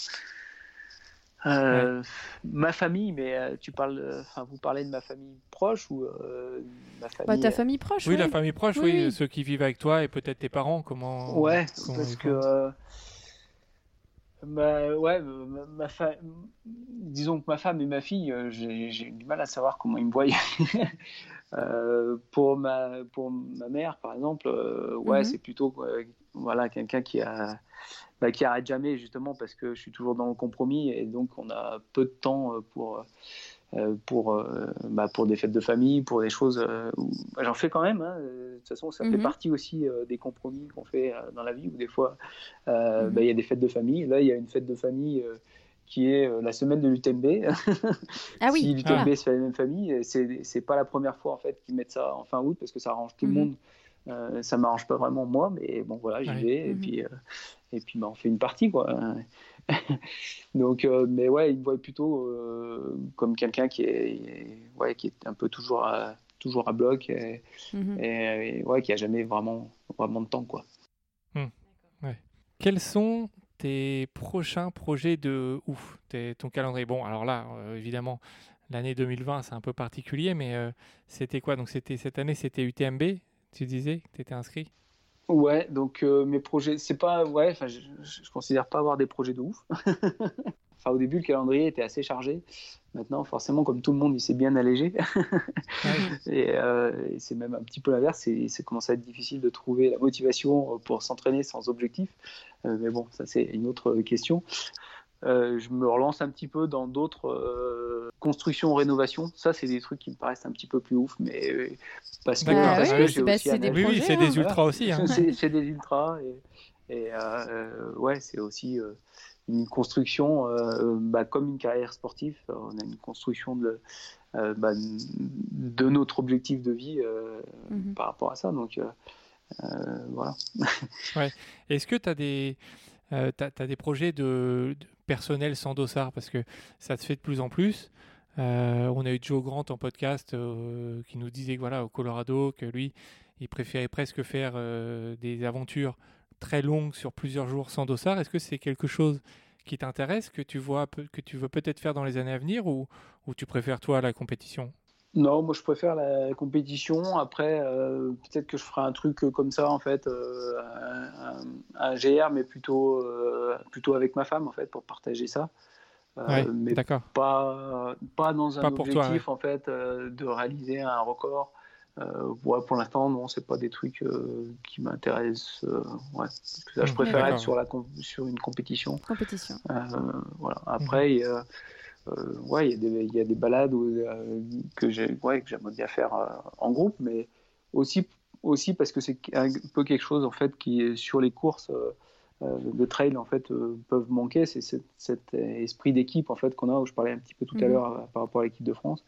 Euh, ma famille, mais euh, tu parles, enfin, vous parlez de ma famille proche ou euh, ma famille bah, Ta famille proche. Oui, la famille proche, oui, ceux qui vivent avec toi et peut-être tes parents, comment Ouais, parce que ma, ouais, ma, disons que ma femme et ma fille, j'ai du mal à savoir comment ils me voient. pour ma pour ma mère, par exemple, ouais, mhm. c'est plutôt voilà quelqu'un qui a bah, qui arrête jamais justement parce que je suis toujours dans le compromis et donc on a peu de temps euh, pour euh, pour euh, bah, pour des fêtes de famille, pour des choses. Bah, j'en fais quand même. Hein. De toute façon, ça fait mhm. partie aussi des compromis qu'on fait dans la vie où des fois mhm. il y a des fêtes de famille. Là, il y a une fête de famille qui est la semaine de l'UTMB. Ah oui. si l'UTMB se fait la même famille, c'est c'est pas la première fois en fait qu'ils mettent ça en fin août parce que ça arrange tout le mhm. monde. Euh, ça m'arrange pas vraiment moi, mais bon voilà, j'y vais et puis et puis bah, on fait une partie quoi. Donc, euh, mais ouais, il me voit plutôt euh, comme quelqu'un qui est, ouais, qui est un peu toujours à, toujours à bloc et, mhm. ouais, qui a jamais vraiment, vraiment de temps quoi. Hmm. Quels sont tes prochains projets de ouf? Ton calendrier? Bon, alors là, euh, évidemment, l'année 2020, c'est un peu particulier, mais c'était quoi? Donc, c'était cette année, c'était UTMB, tu disais Tu étais inscrit? Ouais, donc euh, mes projets, c'est pas, ouais, je, je, considère pas avoir des projets de ouf. enfin, au début, le calendrier était assez chargé. Maintenant, forcément, comme tout le monde, il s'est bien allégé. Euh, et, c'est même un petit peu l'inverse. C'est commencé à être difficile de trouver la motivation pour s'entraîner sans objectif. Euh, mais bon, ça c'est une autre question. Euh, je me relance un petit peu dans d'autres euh, constructions, rénovations. Ça, c'est des trucs qui me paraissent un petit peu plus ouf, mais euh, parce que, bah parce que j'ai aussi des Oui, c'est des ultras aussi. Hein. c'est des ultras et, et ouais, c'est aussi une construction bah, comme une carrière sportive. On a une construction de, bah, de notre objectif de vie mhm. par rapport à ça. Donc voilà. ouais. Est-ce que tu as des euh, tu as, des projets de, personnel sans dossard parce que ça se fait de plus en plus. Euh, on a eu Joe Grant en podcast euh, qui nous disait que voilà, au Colorado, que lui, il préférait presque faire des aventures très longues sur plusieurs jours sans dossard. Est-ce que c'est quelque chose qui t'intéresse, que tu vois, que tu veux peut-être faire dans les années à venir ou, ou tu préfères toi la compétition? Non, moi je préfère la compétition. Après, euh, peut-être que je ferai un truc comme ça, en fait, euh, un, GR, mais plutôt, euh, plutôt avec ma femme, en fait, pour partager ça. mais pas, pas dans un objectif, en fait, de réaliser un record. pour l'instant, non, c'est pas des trucs qui m'intéressent. ouais. je mmh, préfère être sur, la, sur une compétition. Compétition. voilà. Après, mmh. Euh, ouais, il y, a des balades euh, que j'aimerais bien faire euh, en groupe, mais aussi, aussi parce que c'est un peu quelque chose en fait qui est sur les courses de trail en fait peuvent manquer, c'est cet, esprit d'équipe en fait qu'on a, où je parlais un petit peu tout à mhm. l'heure par rapport à l'équipe de France.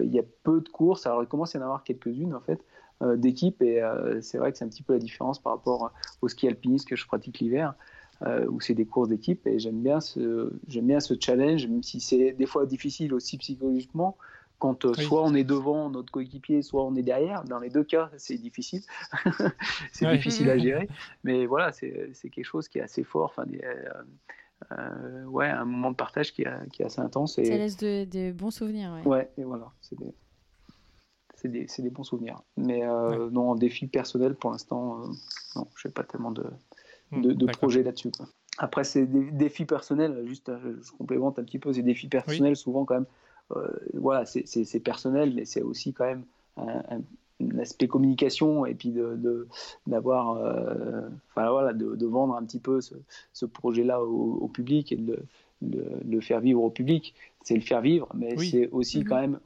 il y a peu de courses, alors il commence à y en avoir quelques-unes en fait d'équipes et c'est vrai que c'est un petit peu la différence par rapport au ski alpiniste que je pratique l'hiver. Euh, où c'est des courses d'équipe et j'aime bien ce j'aime bien ce challenge même si c'est des fois difficile aussi psychologiquement quand euh, soit on est devant notre coéquipier soit on est derrière. Dans les deux cas c'est difficile. C'est difficile à gérer. Mais voilà c'est quelque chose qui est assez fort enfin euh, ouais un moment de partage qui, qui est assez intense et ça laisse de, bons souvenirs ouais, ouais et voilà c'est des c'est des, des, bons souvenirs. Mais non, en défi personnel, pour l'instant, non, je n'ai pas tellement de, Hmm, de, projets là-dessus. Après, c'est des défis personnels, juste, euh, je complémente un petit peu, ces défis personnels, souvent quand même, euh, voilà, c'est personnel, mais c'est aussi quand même un, aspect communication et puis de d'avoir, euh, enfin voilà, de, vendre un petit peu ce, projet-là au, public et de le, le, faire vivre au public. C'est le faire vivre, mais c'est aussi mm-hmm. quand même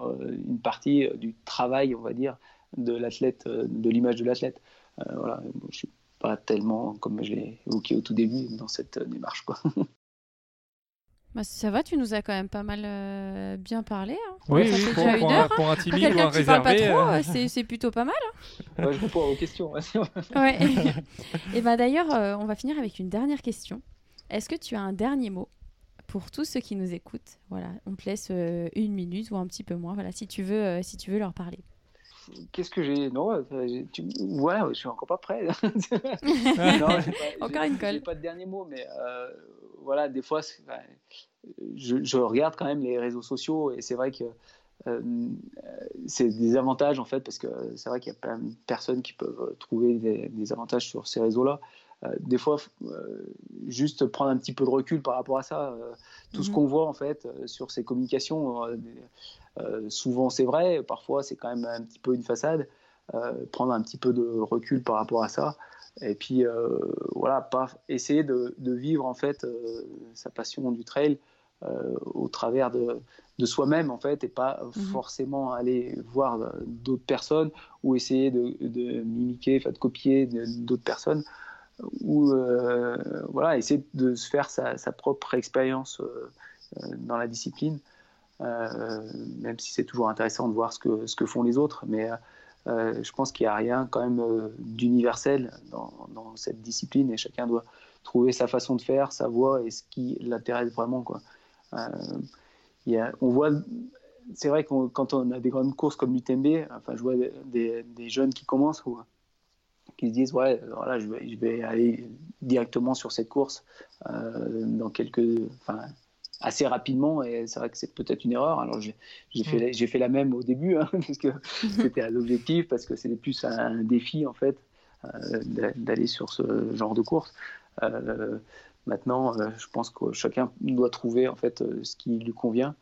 une partie du travail, on va dire, de l'athlète, de l'image de l'athlète. voilà, je suis pas tellement, comme je l'ai évoqué au tout début, dans cette euh, démarche. Quoi. Bah, ça va, tu nous as quand même pas mal euh, bien parlé. Hein. Oui, pour, pour, un, pour, un, timide ou un réservé. Pas trop, euh. c'est plutôt pas mal. Hein. je réponds aux questions. ouais. Et ben d'ailleurs, on va finir avec une dernière question. Est-ce que tu as un dernier mot pour tous ceux qui nous écoutent? Voilà, on te laisse une minute ou un petit peu moins. Voilà, si tu veux, si tu veux leur parler qu'est-ce que j'ai? Non, euh, tu... ouais, je suis encore pas prêt. non, pas, encore une colle. Pas de dernier mot, mais euh, voilà, des fois, je, regarde quand même les réseaux sociaux et c'est vrai que euh, c'est des avantages en fait parce que c'est vrai qu'il y a plein de personnes qui peuvent trouver des, avantages sur ces réseaux-là. Des fois, juste prendre un petit peu de recul par rapport à ça. tout ce mhm. qu'on voit en fait sur ces communications, euh, souvent c'est vrai, parfois c'est quand même un petit peu une façade. Euh, prendre un petit peu de recul par rapport à ça et puis euh, voilà pas essayer de, vivre en fait sa passion du trail au travers de, soi-même en fait et pas mhm. forcément aller voir d'autres personnes ou essayer de, mimiquer de copier d'autres personnes ou voilà essayer de se faire sa, propre expérience dans la discipline euh, même si c'est toujours intéressant de voir ce que, ce que font les autres. Mais euh, je pense qu'il n'y a rien quand même euh, d'universel dans, cette discipline et chacun doit trouver sa façon de faire, sa voie et ce qui l'intéresse vraiment. Quoi. Y a, on voit, c'est vrai que quand on a des grandes courses comme l'UTMB, enfin, je vois des, jeunes qui commencent qui se disent ouais, voilà, je vais, je vais aller directement sur cette course dans quelques, enfin, assez rapidement et c'est vrai que c'est peut-être une erreur. Alors j'ai fait, j'ai fait la même au début hein, parce que c'était l'objectif, parce que c'était plus un défi en fait euh, d'aller sur ce genre de course. Euh, maintenant, euh, je pense que chacun doit trouver en fait ce qui lui convient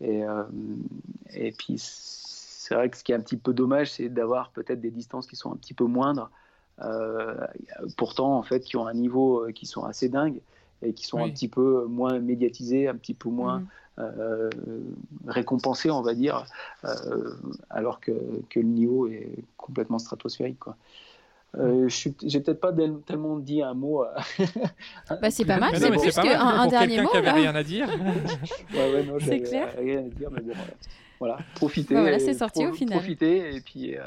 et, et puis c'est vrai que ce qui est un petit peu dommage, c'est d'avoir peut-être des distances qui sont un petit peu moindres. Pourtant en fait qui ont un niveau qui sont assez dingues et qui sont un petit peu moins médiatisés, un petit peu moins mm. euh, récompensés, on va dire, euh, alors que, que, le niveau est complètement stratosphérique. Quoi. Euh, je j'ai peut-être pas tellement dit un mot. Euh, bah, c'est pas mal, c'est plus qu'un un, dernier mot. qui avait rien à dire. ouais, c'est clair. Rien à dire, mais bon, voilà, profiter. Bah, voilà, c'est sorti au final. Profiter et puis, euh,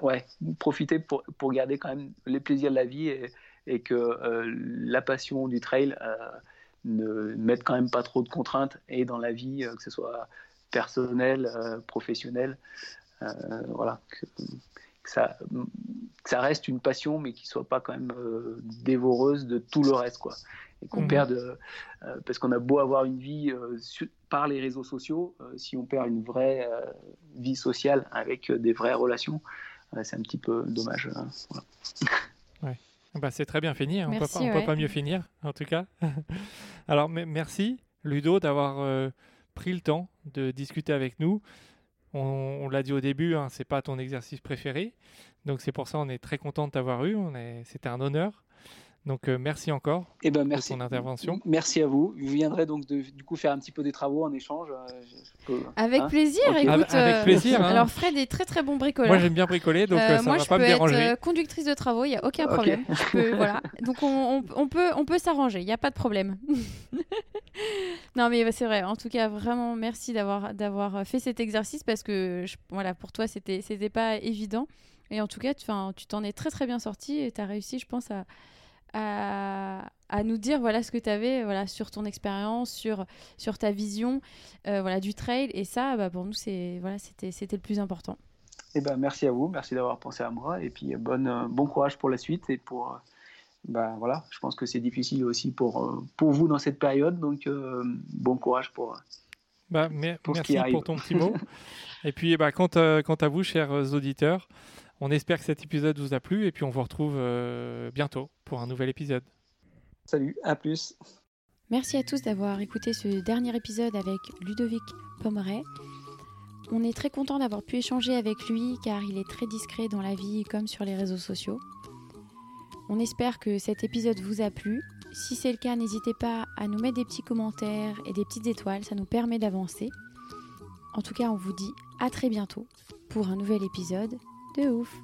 ouais, profiter pour, pour, garder quand même les plaisirs de la vie et, que euh, la passion du trail ne mette quand même pas trop de contraintes et dans la vie, que ce soit personnel, professionnel. voilà, que, ça, ça reste une passion, mais qui soit pas quand même euh, dévoreuse de tout le reste, quoi. Et qu'on mhm. perde, euh, parce qu'on a beau avoir une vie euh, par les réseaux sociaux, si on perd une vraie vie sociale avec des vraies relations, c'est un petit peu dommage. Hein, ouais. Bah, c'est très bien fini, hein. on ne peut, pas mieux finir, en tout cas. Alors, merci, Ludo, d'avoir pris le temps de discuter avec nous. On, l'a dit au début, hein, c'est pas ton exercice préféré. Donc c'est pour ça qu'on est très content de t'avoir eu. C'était un honneur. Donc euh, merci encore eh ben, merci. pour ton intervention. Merci à vous. Je viendrai donc de, du coup faire un petit peu des travaux en échange. Euh, avec hein plaisir. Écoute, avec, euh, plaisir. Hein. Alors Fred est très très bon bricoleur. Moi j'aime bien bricoler, donc ça moi, va pas me déranger. Moi je peux être conductrice de travaux, il y a aucun problème. voilà. Donc on, on, peut on peut s'arranger, il n'y a pas de problème. non mais c'est vrai. En tout cas vraiment merci d'avoir d'avoir fait cet exercice parce que voilà pour toi c'était c'était pas évident et en tout cas tu t'en es très très bien sorti et tu as réussi je pense à à, nous dire voilà ce que tu avais voilà, sur ton expérience, sur, sur ta vision euh, voilà, du trail. Et ça, bah, pour nous, c'est voilà, c'était le plus important. et eh ben, merci à vous, merci d'avoir pensé à moi. Et puis, bonne, euh, bon courage pour la suite. Et pour, ben, voilà, je pense que c'est difficile aussi pour, pour vous dans cette période. Donc, bon courage pour, bah, pour merci pour ton petit mot. et puis, bah, quant, quant à vous, chers auditeurs, on espère que cet épisode vous a plu et puis on vous retrouve euh, bientôt pour un nouvel épisode. Salut, à plus. Merci à tous d'avoir écouté ce dernier épisode avec Ludovic Pomeray. On est très content d'avoir pu échanger avec lui car il est très discret dans la vie comme sur les réseaux sociaux. On espère que cet épisode vous a plu. Si c'est le cas, n'hésitez pas à nous mettre des petits commentaires et des petites étoiles, ça nous permet d'avancer. En tout cas, on vous dit à très bientôt pour un nouvel épisode de ouf